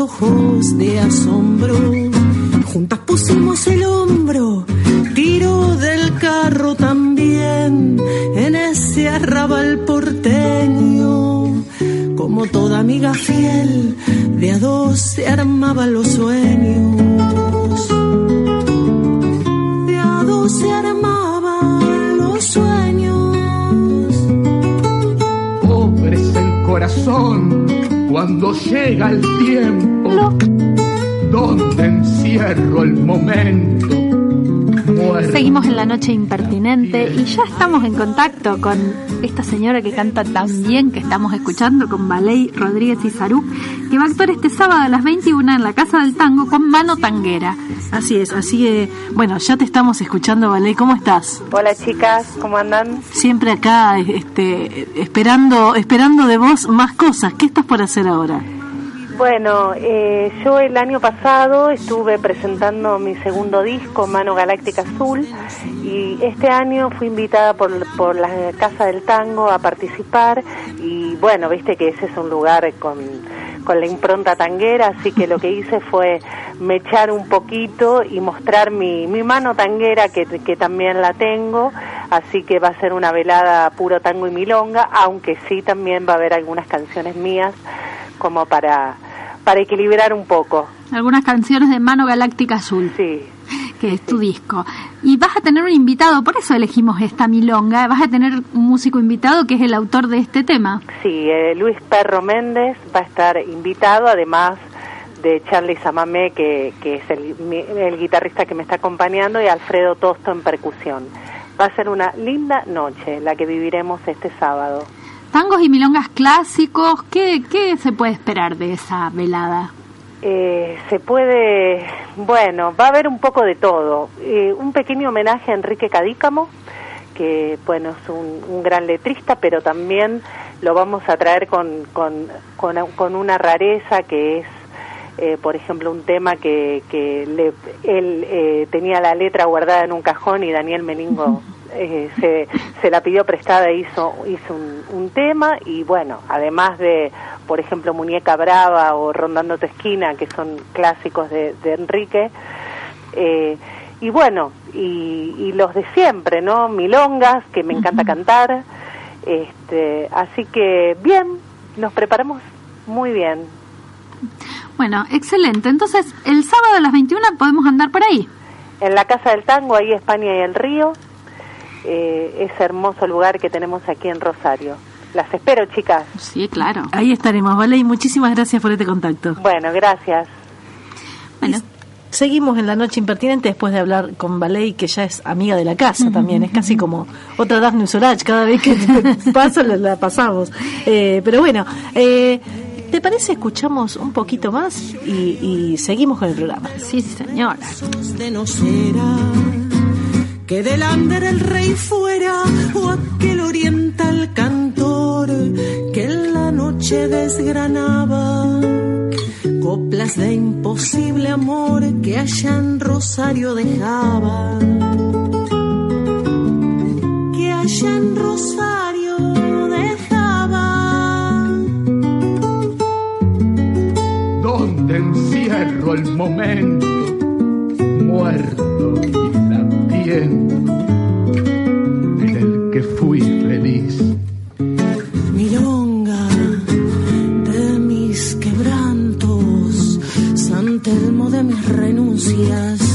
S20: Ojos de asombro. Juntas pusimos el hombro, tiro del carro también, en ese arrabal porteño. Como toda amiga fiel, de a dos se armaban los sueños. De a dos se armaban los sueños.
S25: Pobre el corazón cuando llega el tiempo donde encierro el momento. Muerto.
S1: Seguimos en la noche impertinente y ya estamos en contacto con esta señora que canta tan bien que estamos escuchando, con Valey Rodríguez y Sarú, que va a actuar este sábado a las 21 en la Casa del Tango con Mano Tanguera.
S3: Así es, así que, bueno, ya te estamos escuchando, Valey, ¿cómo estás?
S26: Hola chicas, ¿cómo andan?
S3: Siempre acá, este, esperando, esperando de vos más cosas. ¿Qué estás por hacer ahora?
S26: Bueno, eh, yo el año pasado estuve presentando mi segundo disco, Mano Galáctica Azul, y este año fui invitada por, por la Casa del Tango a participar y bueno, viste que ese es un lugar con, con la impronta tanguera, así que lo que hice fue mechar un poquito y mostrar mi, mi mano tanguera que, que también la tengo, así que va a ser una velada puro tango y milonga, aunque sí también va a haber algunas canciones mías como para, para equilibrar un poco.
S1: Algunas canciones de Mano Galáctica Azul.
S26: Sí.
S1: Que es tu disco. Y vas a tener un invitado, por eso elegimos esta milonga. Vas a tener un músico invitado que es el autor de este tema.
S26: Sí, eh, Luis Perro Méndez va a estar invitado, además de Charlie Samamé, que, que es el, mi- el guitarrista que me está acompañando, y Alfredo Tosto en percusión. Va a ser una linda noche la que viviremos este sábado.
S1: Tangos y milongas clásicos, ¿qué, qué se puede esperar de esa velada?
S26: Eh, se puede, bueno, va a haber un poco de todo. Eh, un pequeño homenaje a Enrique Cadícamo, que bueno, es un, un gran letrista, pero también lo vamos a traer con, con, con, con una rareza que es, eh, por ejemplo, un tema que, que le, él eh, tenía la letra guardada en un cajón y Daniel Meningo eh, se, se la pidió prestada e hizo, hizo un, un tema y bueno, además de, por ejemplo, Muñeca Brava o Rondando tu esquina, que son clásicos de, de Enrique, eh, y bueno, y, y los de siempre, ¿no? Milongas, que me encanta cantar, este, así que bien, nos preparamos muy bien.
S1: Bueno, excelente. Entonces, el sábado a las 21 podemos andar por ahí.
S26: En la Casa del Tango, ahí España y el Río, eh, ese hermoso lugar que tenemos aquí en Rosario. Las espero, chicas.
S1: Sí, claro.
S3: Ahí estaremos, ¿vale? Y muchísimas gracias por este contacto.
S26: Bueno, gracias.
S3: Bueno. Seguimos en la noche impertinente después de hablar con Valey, que ya es amiga de la casa también. Es casi como otra Daphne Sorach. Cada vez que pasa, la, la pasamos. Eh, pero bueno, eh, ¿te parece escuchamos un poquito más y, y seguimos con el programa?
S1: Sí, señora.
S20: de no que delante el rey fuera o aquel oriental cantor que en la noche desgranaba coplas de imposible amor que allá en Rosario dejaba. Que allá en Rosario dejaba.
S25: Donde encierro el momento muerto en el que fui feliz.
S20: milonga de mis quebrantos, San Telmo de mis renuncias,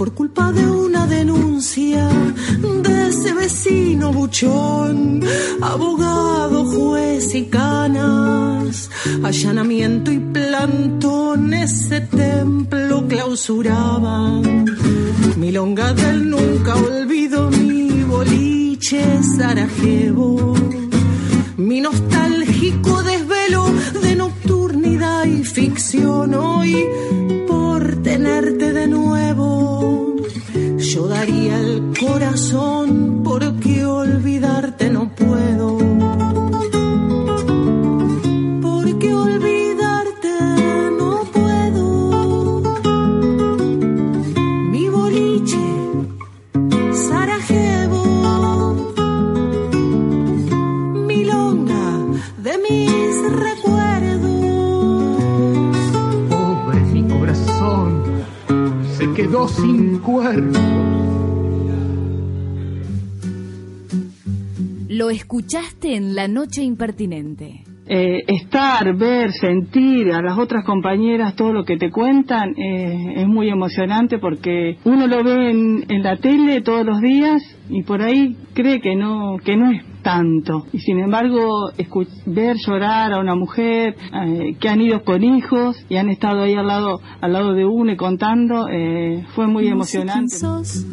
S20: por culpa de una denuncia de ese vecino buchón, abogado, juez y canas, allanamiento y plantón, ese templo clausuraban. Milonga del nunca olvido mi boliche Sarajevo mi nostálgico desvelo de nocturnidad y ficción hoy corazón
S17: escuchaste en La Noche Impertinente.
S27: eh, estar, ver, sentir a las otras compañeras todo lo que te cuentan eh, es muy emocionante porque uno lo ve en, en la tele todos los días y por ahí cree que no que no es tanto y sin embargo ver llorar a una mujer eh, que han ido con hijos y han estado ahí al lado al lado de uno y contando eh, fue muy
S20: No sé quién
S27: emocionante
S20: sos,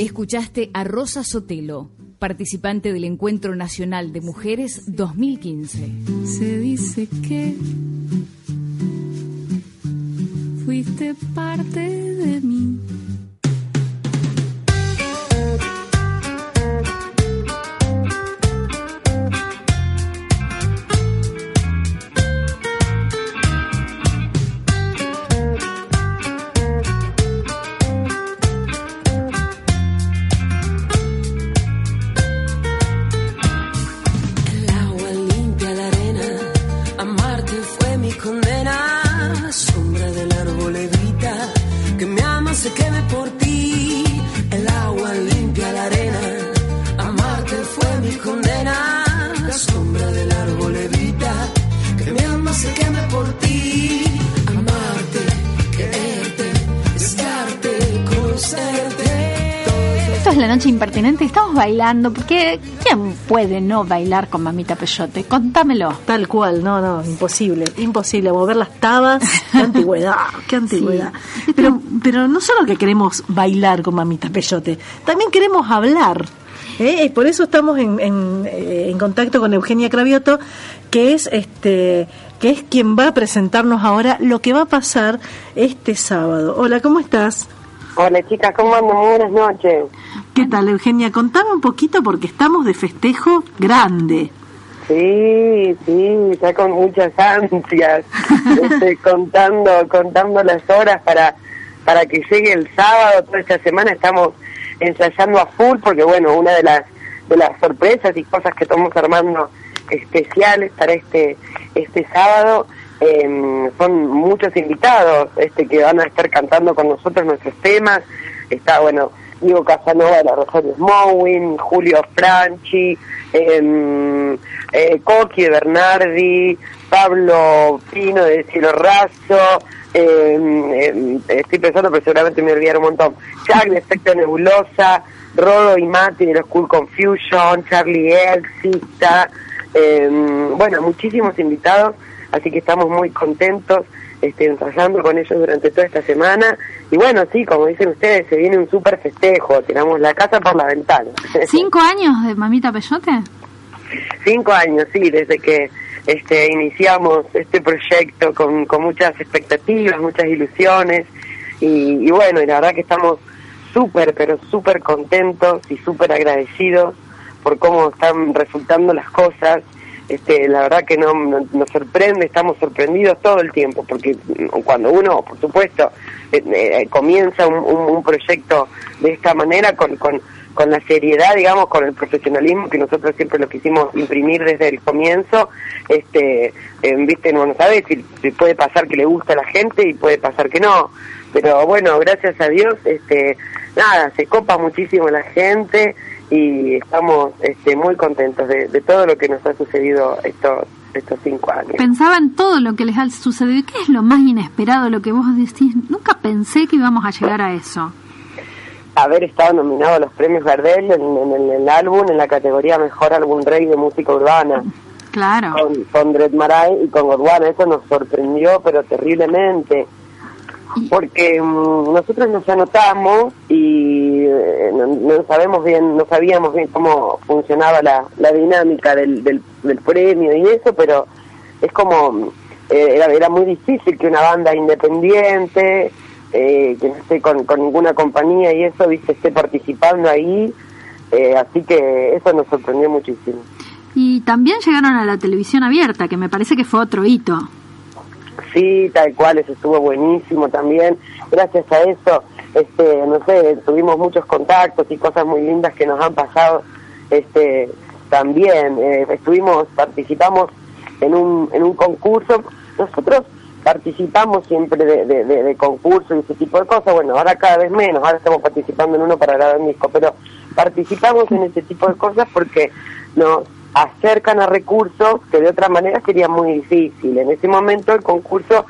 S17: Escuchaste a Rosa Sotelo, participante del Encuentro Nacional de Mujeres 2015.
S20: Se dice que fuiste parte de mí.
S1: Bailando. porque ¿Quién puede no bailar con Mamita Peyote? Contámelo.
S3: Tal cual, no, no, imposible, imposible mover las tabas, qué antigüedad, qué antigüedad. Pero, pero no solo que queremos bailar con Mamita Peyote, también queremos hablar. ¿eh? Y por eso estamos en, en, eh, en contacto con Eugenia Cravioto, que es este que es quien va a presentarnos ahora lo que va a pasar este sábado. Hola, ¿cómo estás?
S28: Hola chicas, ¿cómo andan? Muy buenas noches.
S3: ¿Qué tal, Eugenia? Contame un poquito porque estamos de festejo grande.
S28: Sí, sí, ya con muchas ansias, este, contando, contando las horas para, para que llegue el sábado. Toda esta semana estamos ensayando a full porque bueno, una de las de las sorpresas y cosas que estamos armando especiales para este este sábado eh, son muchos invitados este que van a estar cantando con nosotros nuestros temas. Está bueno Diego Casanova de la Rosario Smowin, Julio Franchi, eh, eh, Coqui Bernardi, Pablo Pino de Cielo Raso, eh, eh, estoy pensando pero seguramente me olvidaron un montón, Jack de Efecto Nebulosa, Rodo y Mati de los Cool Confusion, Charlie eh, bueno, muchísimos invitados, así que estamos muy contentos este, ensayando con ellos durante toda esta semana. Y bueno, sí, como dicen ustedes, se viene un súper festejo, tiramos la casa por la ventana.
S1: ¿Cinco años de Mamita Peyote?
S28: Cinco años, sí, desde que este, iniciamos este proyecto con, con muchas expectativas, muchas ilusiones. Y, y bueno, y la verdad que estamos súper, pero súper contentos y súper agradecidos por cómo están resultando las cosas. Este, la verdad que no, no- nos sorprende, estamos sorprendidos todo el tiempo, porque cuando uno, por supuesto, eh, eh, comienza un, proyecto de esta manera, con, con, con la seriedad, digamos, con el profesionalismo que nosotros siempre lo quisimos imprimir desde el comienzo, este, viste, no sabes si, si puede pasar que le gusta a la gente y puede pasar que no, pero bueno, gracias a Dios, este, nada, se copa muchísimo la gente y estamos este, muy contentos de, de todo lo que nos ha sucedido estos estos cinco años.
S1: Pensaba en todo lo que les ha sucedido. ¿Qué es lo más inesperado, lo que vos decís? Nunca pensé que íbamos a llegar a eso.
S28: Haber estado nominado a los premios Gardel en, en el, el álbum, en la categoría Mejor Álbum Rey de Música Urbana,
S1: Claro.
S28: con, con Dred Maray y con Gondwana, eso nos sorprendió, pero terriblemente. Porque mm, nosotros nos anotamos y eh, no, no sabemos bien, no sabíamos bien cómo funcionaba la, la dinámica del, del, del premio y eso, pero es como, mm, eh, era, era muy difícil que una banda independiente, eh, que no esté con, con ninguna compañía y eso, viste, esté participando ahí, eh, así que eso nos sorprendió muchísimo.
S1: Y también llegaron a la televisión abierta, que me parece que fue otro hito.
S28: Sí, tal cual, eso estuvo buenísimo también. Gracias a eso, este, no sé, tuvimos muchos contactos y cosas muy lindas que nos han pasado, este, también. Eh, estuvimos, participamos en un, en un concurso nosotros participamos siempre de, de, de- concursos y ese tipo de cosas, bueno, ahora cada vez menos, ahora estamos participando en uno para grabar un disco, pero participamos en ese tipo de cosas porque nos acercan a recursos que de otra manera sería muy difícil. En ese momento el concurso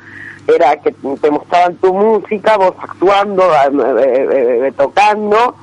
S28: era que te mostraban tu música, vos actuando, eh, eh, eh, tocando,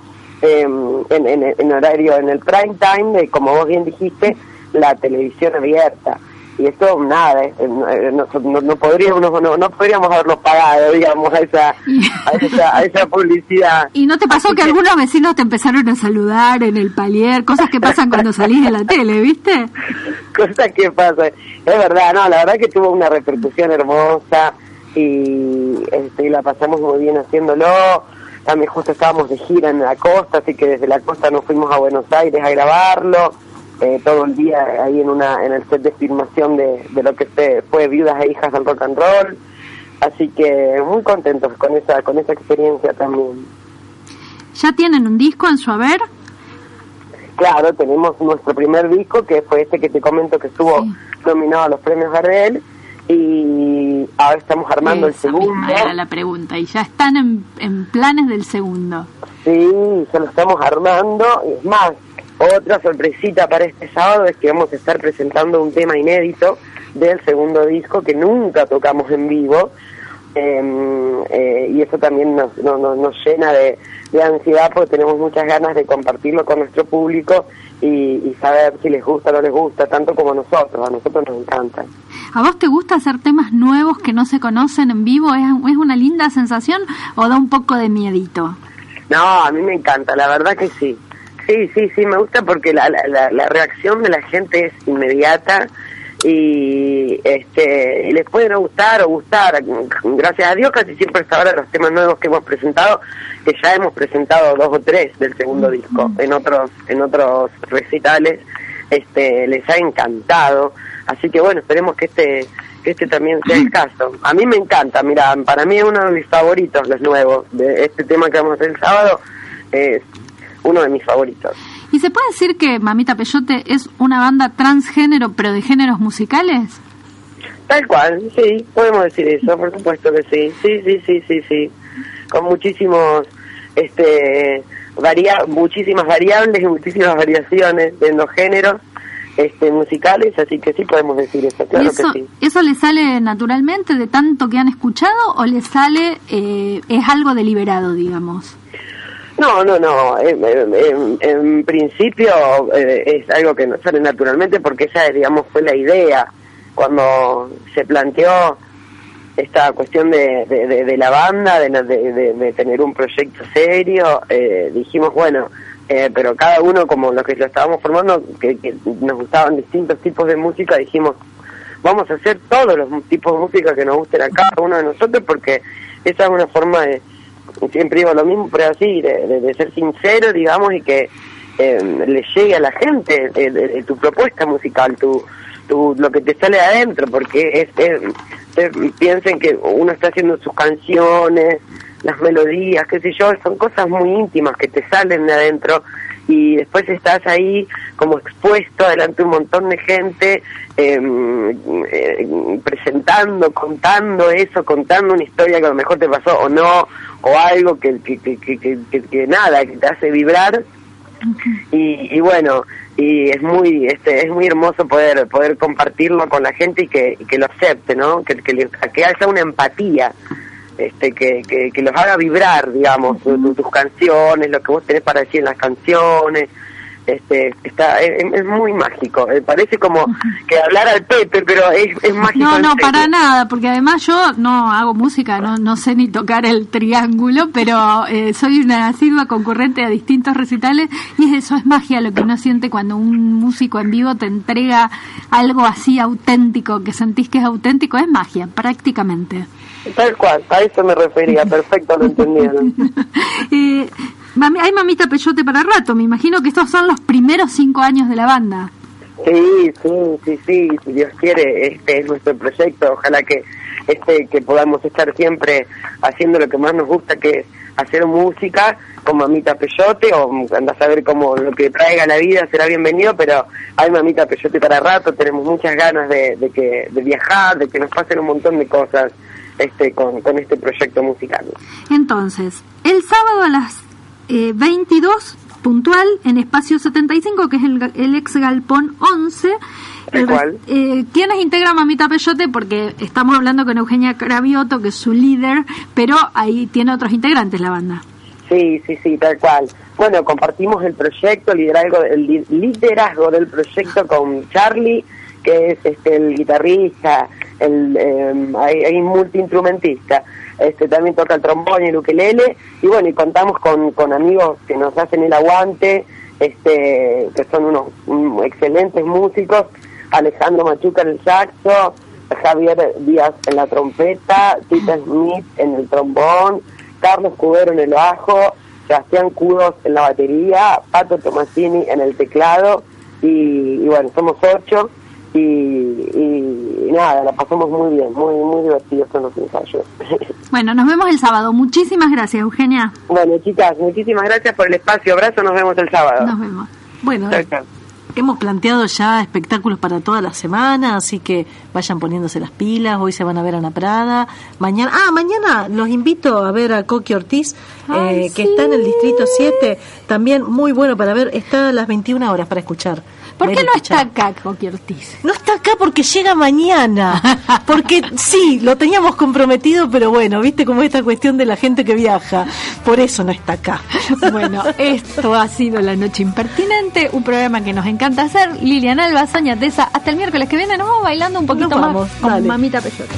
S28: eh, en, en- en horario, en el prime time, de, como vos bien dijiste, la televisión abierta. Y esto, nada, eh, eh, no, no- no podríamos, no, no podríamos haberlo pagado, digamos, a esa, a esa, a esa publicidad.
S1: ¿Y no te pasó que algunos vecinos te empezaron a saludar en el palier? Cosas que pasan cuando salís de la tele, ¿viste?
S28: cosas que pasan. Es verdad, no, la verdad que tuvo una repercusión hermosa y este, la pasamos muy bien haciéndolo. También justo estábamos de gira en la costa, así que desde la costa nos fuimos a Buenos Aires a grabarlo. Eh, todo el día ahí en una en el set de filmación de, de lo que fue, fue Viudas e Hijas del Rock and Roll. Así que muy contentos con esa con esa experiencia también.
S1: ¿Ya tienen un disco en su haber?
S28: Claro, tenemos nuestro primer disco, que fue este que te comento que estuvo nominado a los premios Gardel, y ahora estamos armando el
S1: Esa misma
S28: segundo.
S1: era la pregunta. Y ya están en, en planes del segundo.
S28: Sí, ya lo estamos armando, y es más, otra sorpresita para este sábado es que vamos a estar presentando un tema inédito del segundo disco que nunca tocamos en vivo, eh, eh, y eso también nos, no- no- nos llena de, de ansiedad porque tenemos muchas ganas de compartirlo con nuestro público y, y saber si les gusta o no les gusta, tanto como a nosotros, a nosotros nos encanta.
S1: ¿A vos te gusta hacer temas nuevos que no se conocen en vivo? ¿Es, es una linda sensación o da un poco de miedito?
S28: No, a mí me encanta, la verdad que sí. Sí, sí, sí, me gusta porque la, la, la, reacción de la gente es inmediata y este les puede no gustar o gustar. Gracias a Dios casi siempre hasta ahora los temas nuevos que hemos presentado, que ya hemos presentado dos o tres del segundo disco en otros en otros recitales, este les ha encantado. Así que bueno, esperemos que este que este también sea el caso. A mí me encanta, mira, para mí es uno de mis favoritos los nuevos. De este tema que vamos a hacer el sábado es uno de mis favoritos.
S1: ¿Y se puede decir que Mamita Peyote es una banda transgénero, pero de géneros musicales?
S28: Tal cual, sí, podemos decir eso, por supuesto que sí, sí, sí, sí, sí, sí, con muchísimos, este, varia muchísimas variables y muchísimas variaciones en los géneros, este, musicales, así que sí podemos decir eso, claro
S1: ¿Y eso,
S28: que sí.
S1: ¿Eso le sale naturalmente de tanto que han escuchado o le sale, eh, es algo deliberado, digamos?
S28: No, no, no. En, principio eh, es algo que nos sale naturalmente porque esa, digamos, fue la idea cuando se planteó esta cuestión de, de, de- la banda, de tener un proyecto serio. eh, dijimos, bueno, eh, pero cada uno, como los que lo estábamos formando, que, que nos gustaban distintos tipos de música, dijimos, vamos a hacer todos los tipos de música que nos gusten a cada uno de nosotros porque esa es una forma de, siempre digo lo mismo, pero así, de, de- ser sincero, digamos, y que eh, le llegue a la gente eh, tu propuesta musical, tu, tu, lo que te sale de adentro, porque es, es- piensen que uno está haciendo sus canciones, las melodías, qué sé yo, son cosas muy íntimas que te salen de adentro y después estás ahí como expuesto delante de un montón de gente eh, eh, presentando, contando eso, contando una historia que a lo mejor te pasó o no, o algo que, que, que, que, que- que- que nada, que te hace vibrar. Y, y bueno y es muy este es muy hermoso poder poder compartirlo con la gente y que, y que lo acepte no que, que, le- que haya una empatía este que, que, que los haga vibrar digamos tu- tu- tus canciones lo que vos tenés para decir en las canciones este está es, es muy mágico eh, parece como que hablar al Pepe pero es, es mágico
S1: No, no,
S28: serio.
S1: para nada, porque además yo no hago música, no, no sé ni tocar el triángulo, pero eh, soy una asidua concurrente a distintos recitales y es eso, es magia lo que uno siente cuando un músico en vivo te entrega algo así auténtico, que sentís que es auténtico, es magia, prácticamente.
S28: Tal cual a eso me refería perfecto lo entendieron
S1: Eh, mami- hay mamita peyote para rato, me imagino que estos son los primeros cinco años de la banda.
S28: Sí, sí, sí, sí, si Dios quiere, este es nuestro proyecto, ojalá que este que podamos estar siempre haciendo lo que más nos gusta, que es hacer música con Mamita Peyote o anda a saber cómo lo que traiga la vida será bienvenido, pero hay Mamita Peyote para rato, tenemos muchas ganas de, de que de viajar, de que nos pasen un montón de cosas este con, con este proyecto musical.
S29: Entonces, el sábado a las eh, 22 puntual en espacio 75, que es el, el ex galpón 11.
S28: Tal
S29: El
S28: cual.
S29: eh, ¿Quiénes integran Mamita Peyote? Porque estamos hablando con Eugenia Cravioto, que es su líder, pero ahí tiene otros integrantes la banda.
S28: Sí, sí, sí, tal cual. Bueno, compartimos el proyecto, liderazgo, el li- liderazgo del proyecto con Charlie, que es este el guitarrista, el eh, hay, hay multiinstrumentista. Este también toca el trombón y el ukelele. Y bueno, y contamos con, con amigos que nos hacen el aguante, este que son unos excelentes músicos, Alejandro Machuca en el saxo, Javier Díaz en la trompeta, Tita Smith en el trombón, Carlos Cubero en el bajo, Sebastián Cudos en la batería, Pato Tomasini en el teclado. Y, y bueno, somos ocho y, y- nada, la pasamos muy bien, muy muy divertidos con los ensayos.
S29: Bueno, nos vemos el sábado. Muchísimas gracias, Eugenia.
S28: bueno, chicas, muchísimas gracias por el espacio, abrazo, nos vemos el sábado.
S29: Nos vemos. Bueno.
S3: Hemos planteado ya espectáculos para toda la semana, así que vayan poniéndose las pilas. Hoy se van a ver a Ana Prada. Mañana, ah, mañana los invito a ver a Coqui Ortiz,
S29: Ay,
S3: eh, que
S29: sí.
S3: está en el Distrito 7. También muy bueno para ver. Está a las 21 horas para escuchar.
S29: ¿Por qué no está acá Coqui Ortiz?
S3: No está acá porque llega mañana. Porque sí, lo teníamos comprometido, pero bueno, viste cómo es esta cuestión de la gente que viaja. Por eso no está acá.
S29: Bueno, esto ha sido La Noche Impertinente, un programa que nos encanta hacer. Lilian Alba, Soña Tesa, hasta el miércoles que viene nos vamos bailando un poquito
S3: Nos
S29: más
S3: vamos,
S29: con
S3: dale.
S29: Mamita Peyote.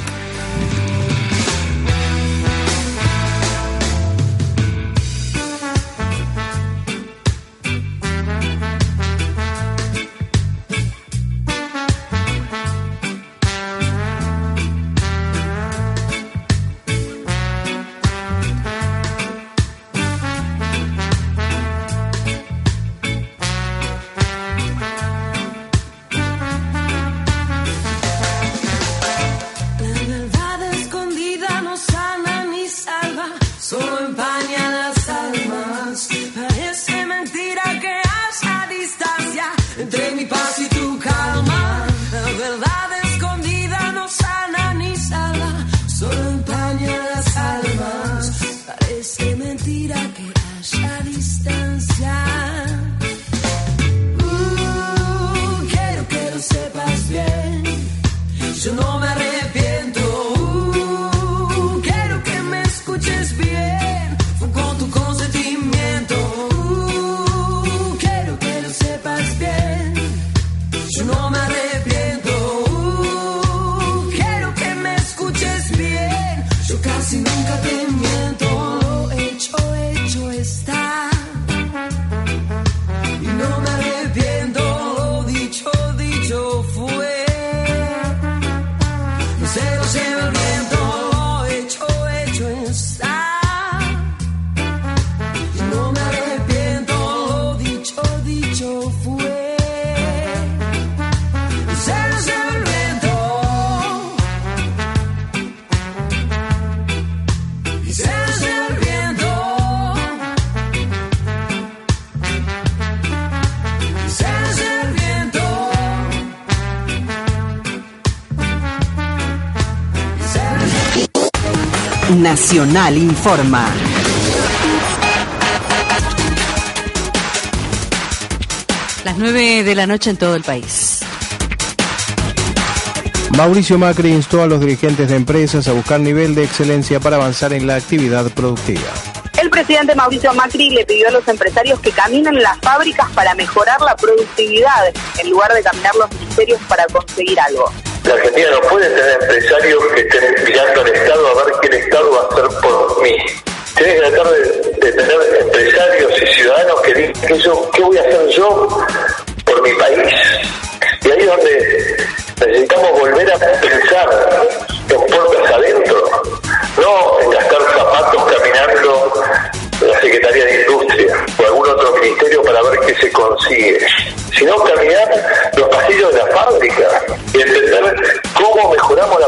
S6: Nacional Informa.
S7: Las 9 de la noche en todo el país.
S8: Mauricio Macri instó a los dirigentes de empresas a buscar nivel de excelencia para avanzar en la actividad productiva.
S30: El presidente Mauricio Macri le pidió a los empresarios que caminen las fábricas para mejorar la productividad, en lugar de caminar los ministerios para conseguir algo.
S31: La Argentina no puede tener empresarios que estén mirando al Estado a ver qué el Estado va a hacer por mí. Tiene que tratar de, tener empresarios y ciudadanos que digan ¿qué, yo, qué voy a hacer yo por mi país. Y ahí es donde necesitamos volver a pensar en puertas adentro, no en gastar zapatos caminando en la Secretaría de Industria para ver qué se consigue, sino caminar los pasillos de la fábrica y entender cómo mejoramos la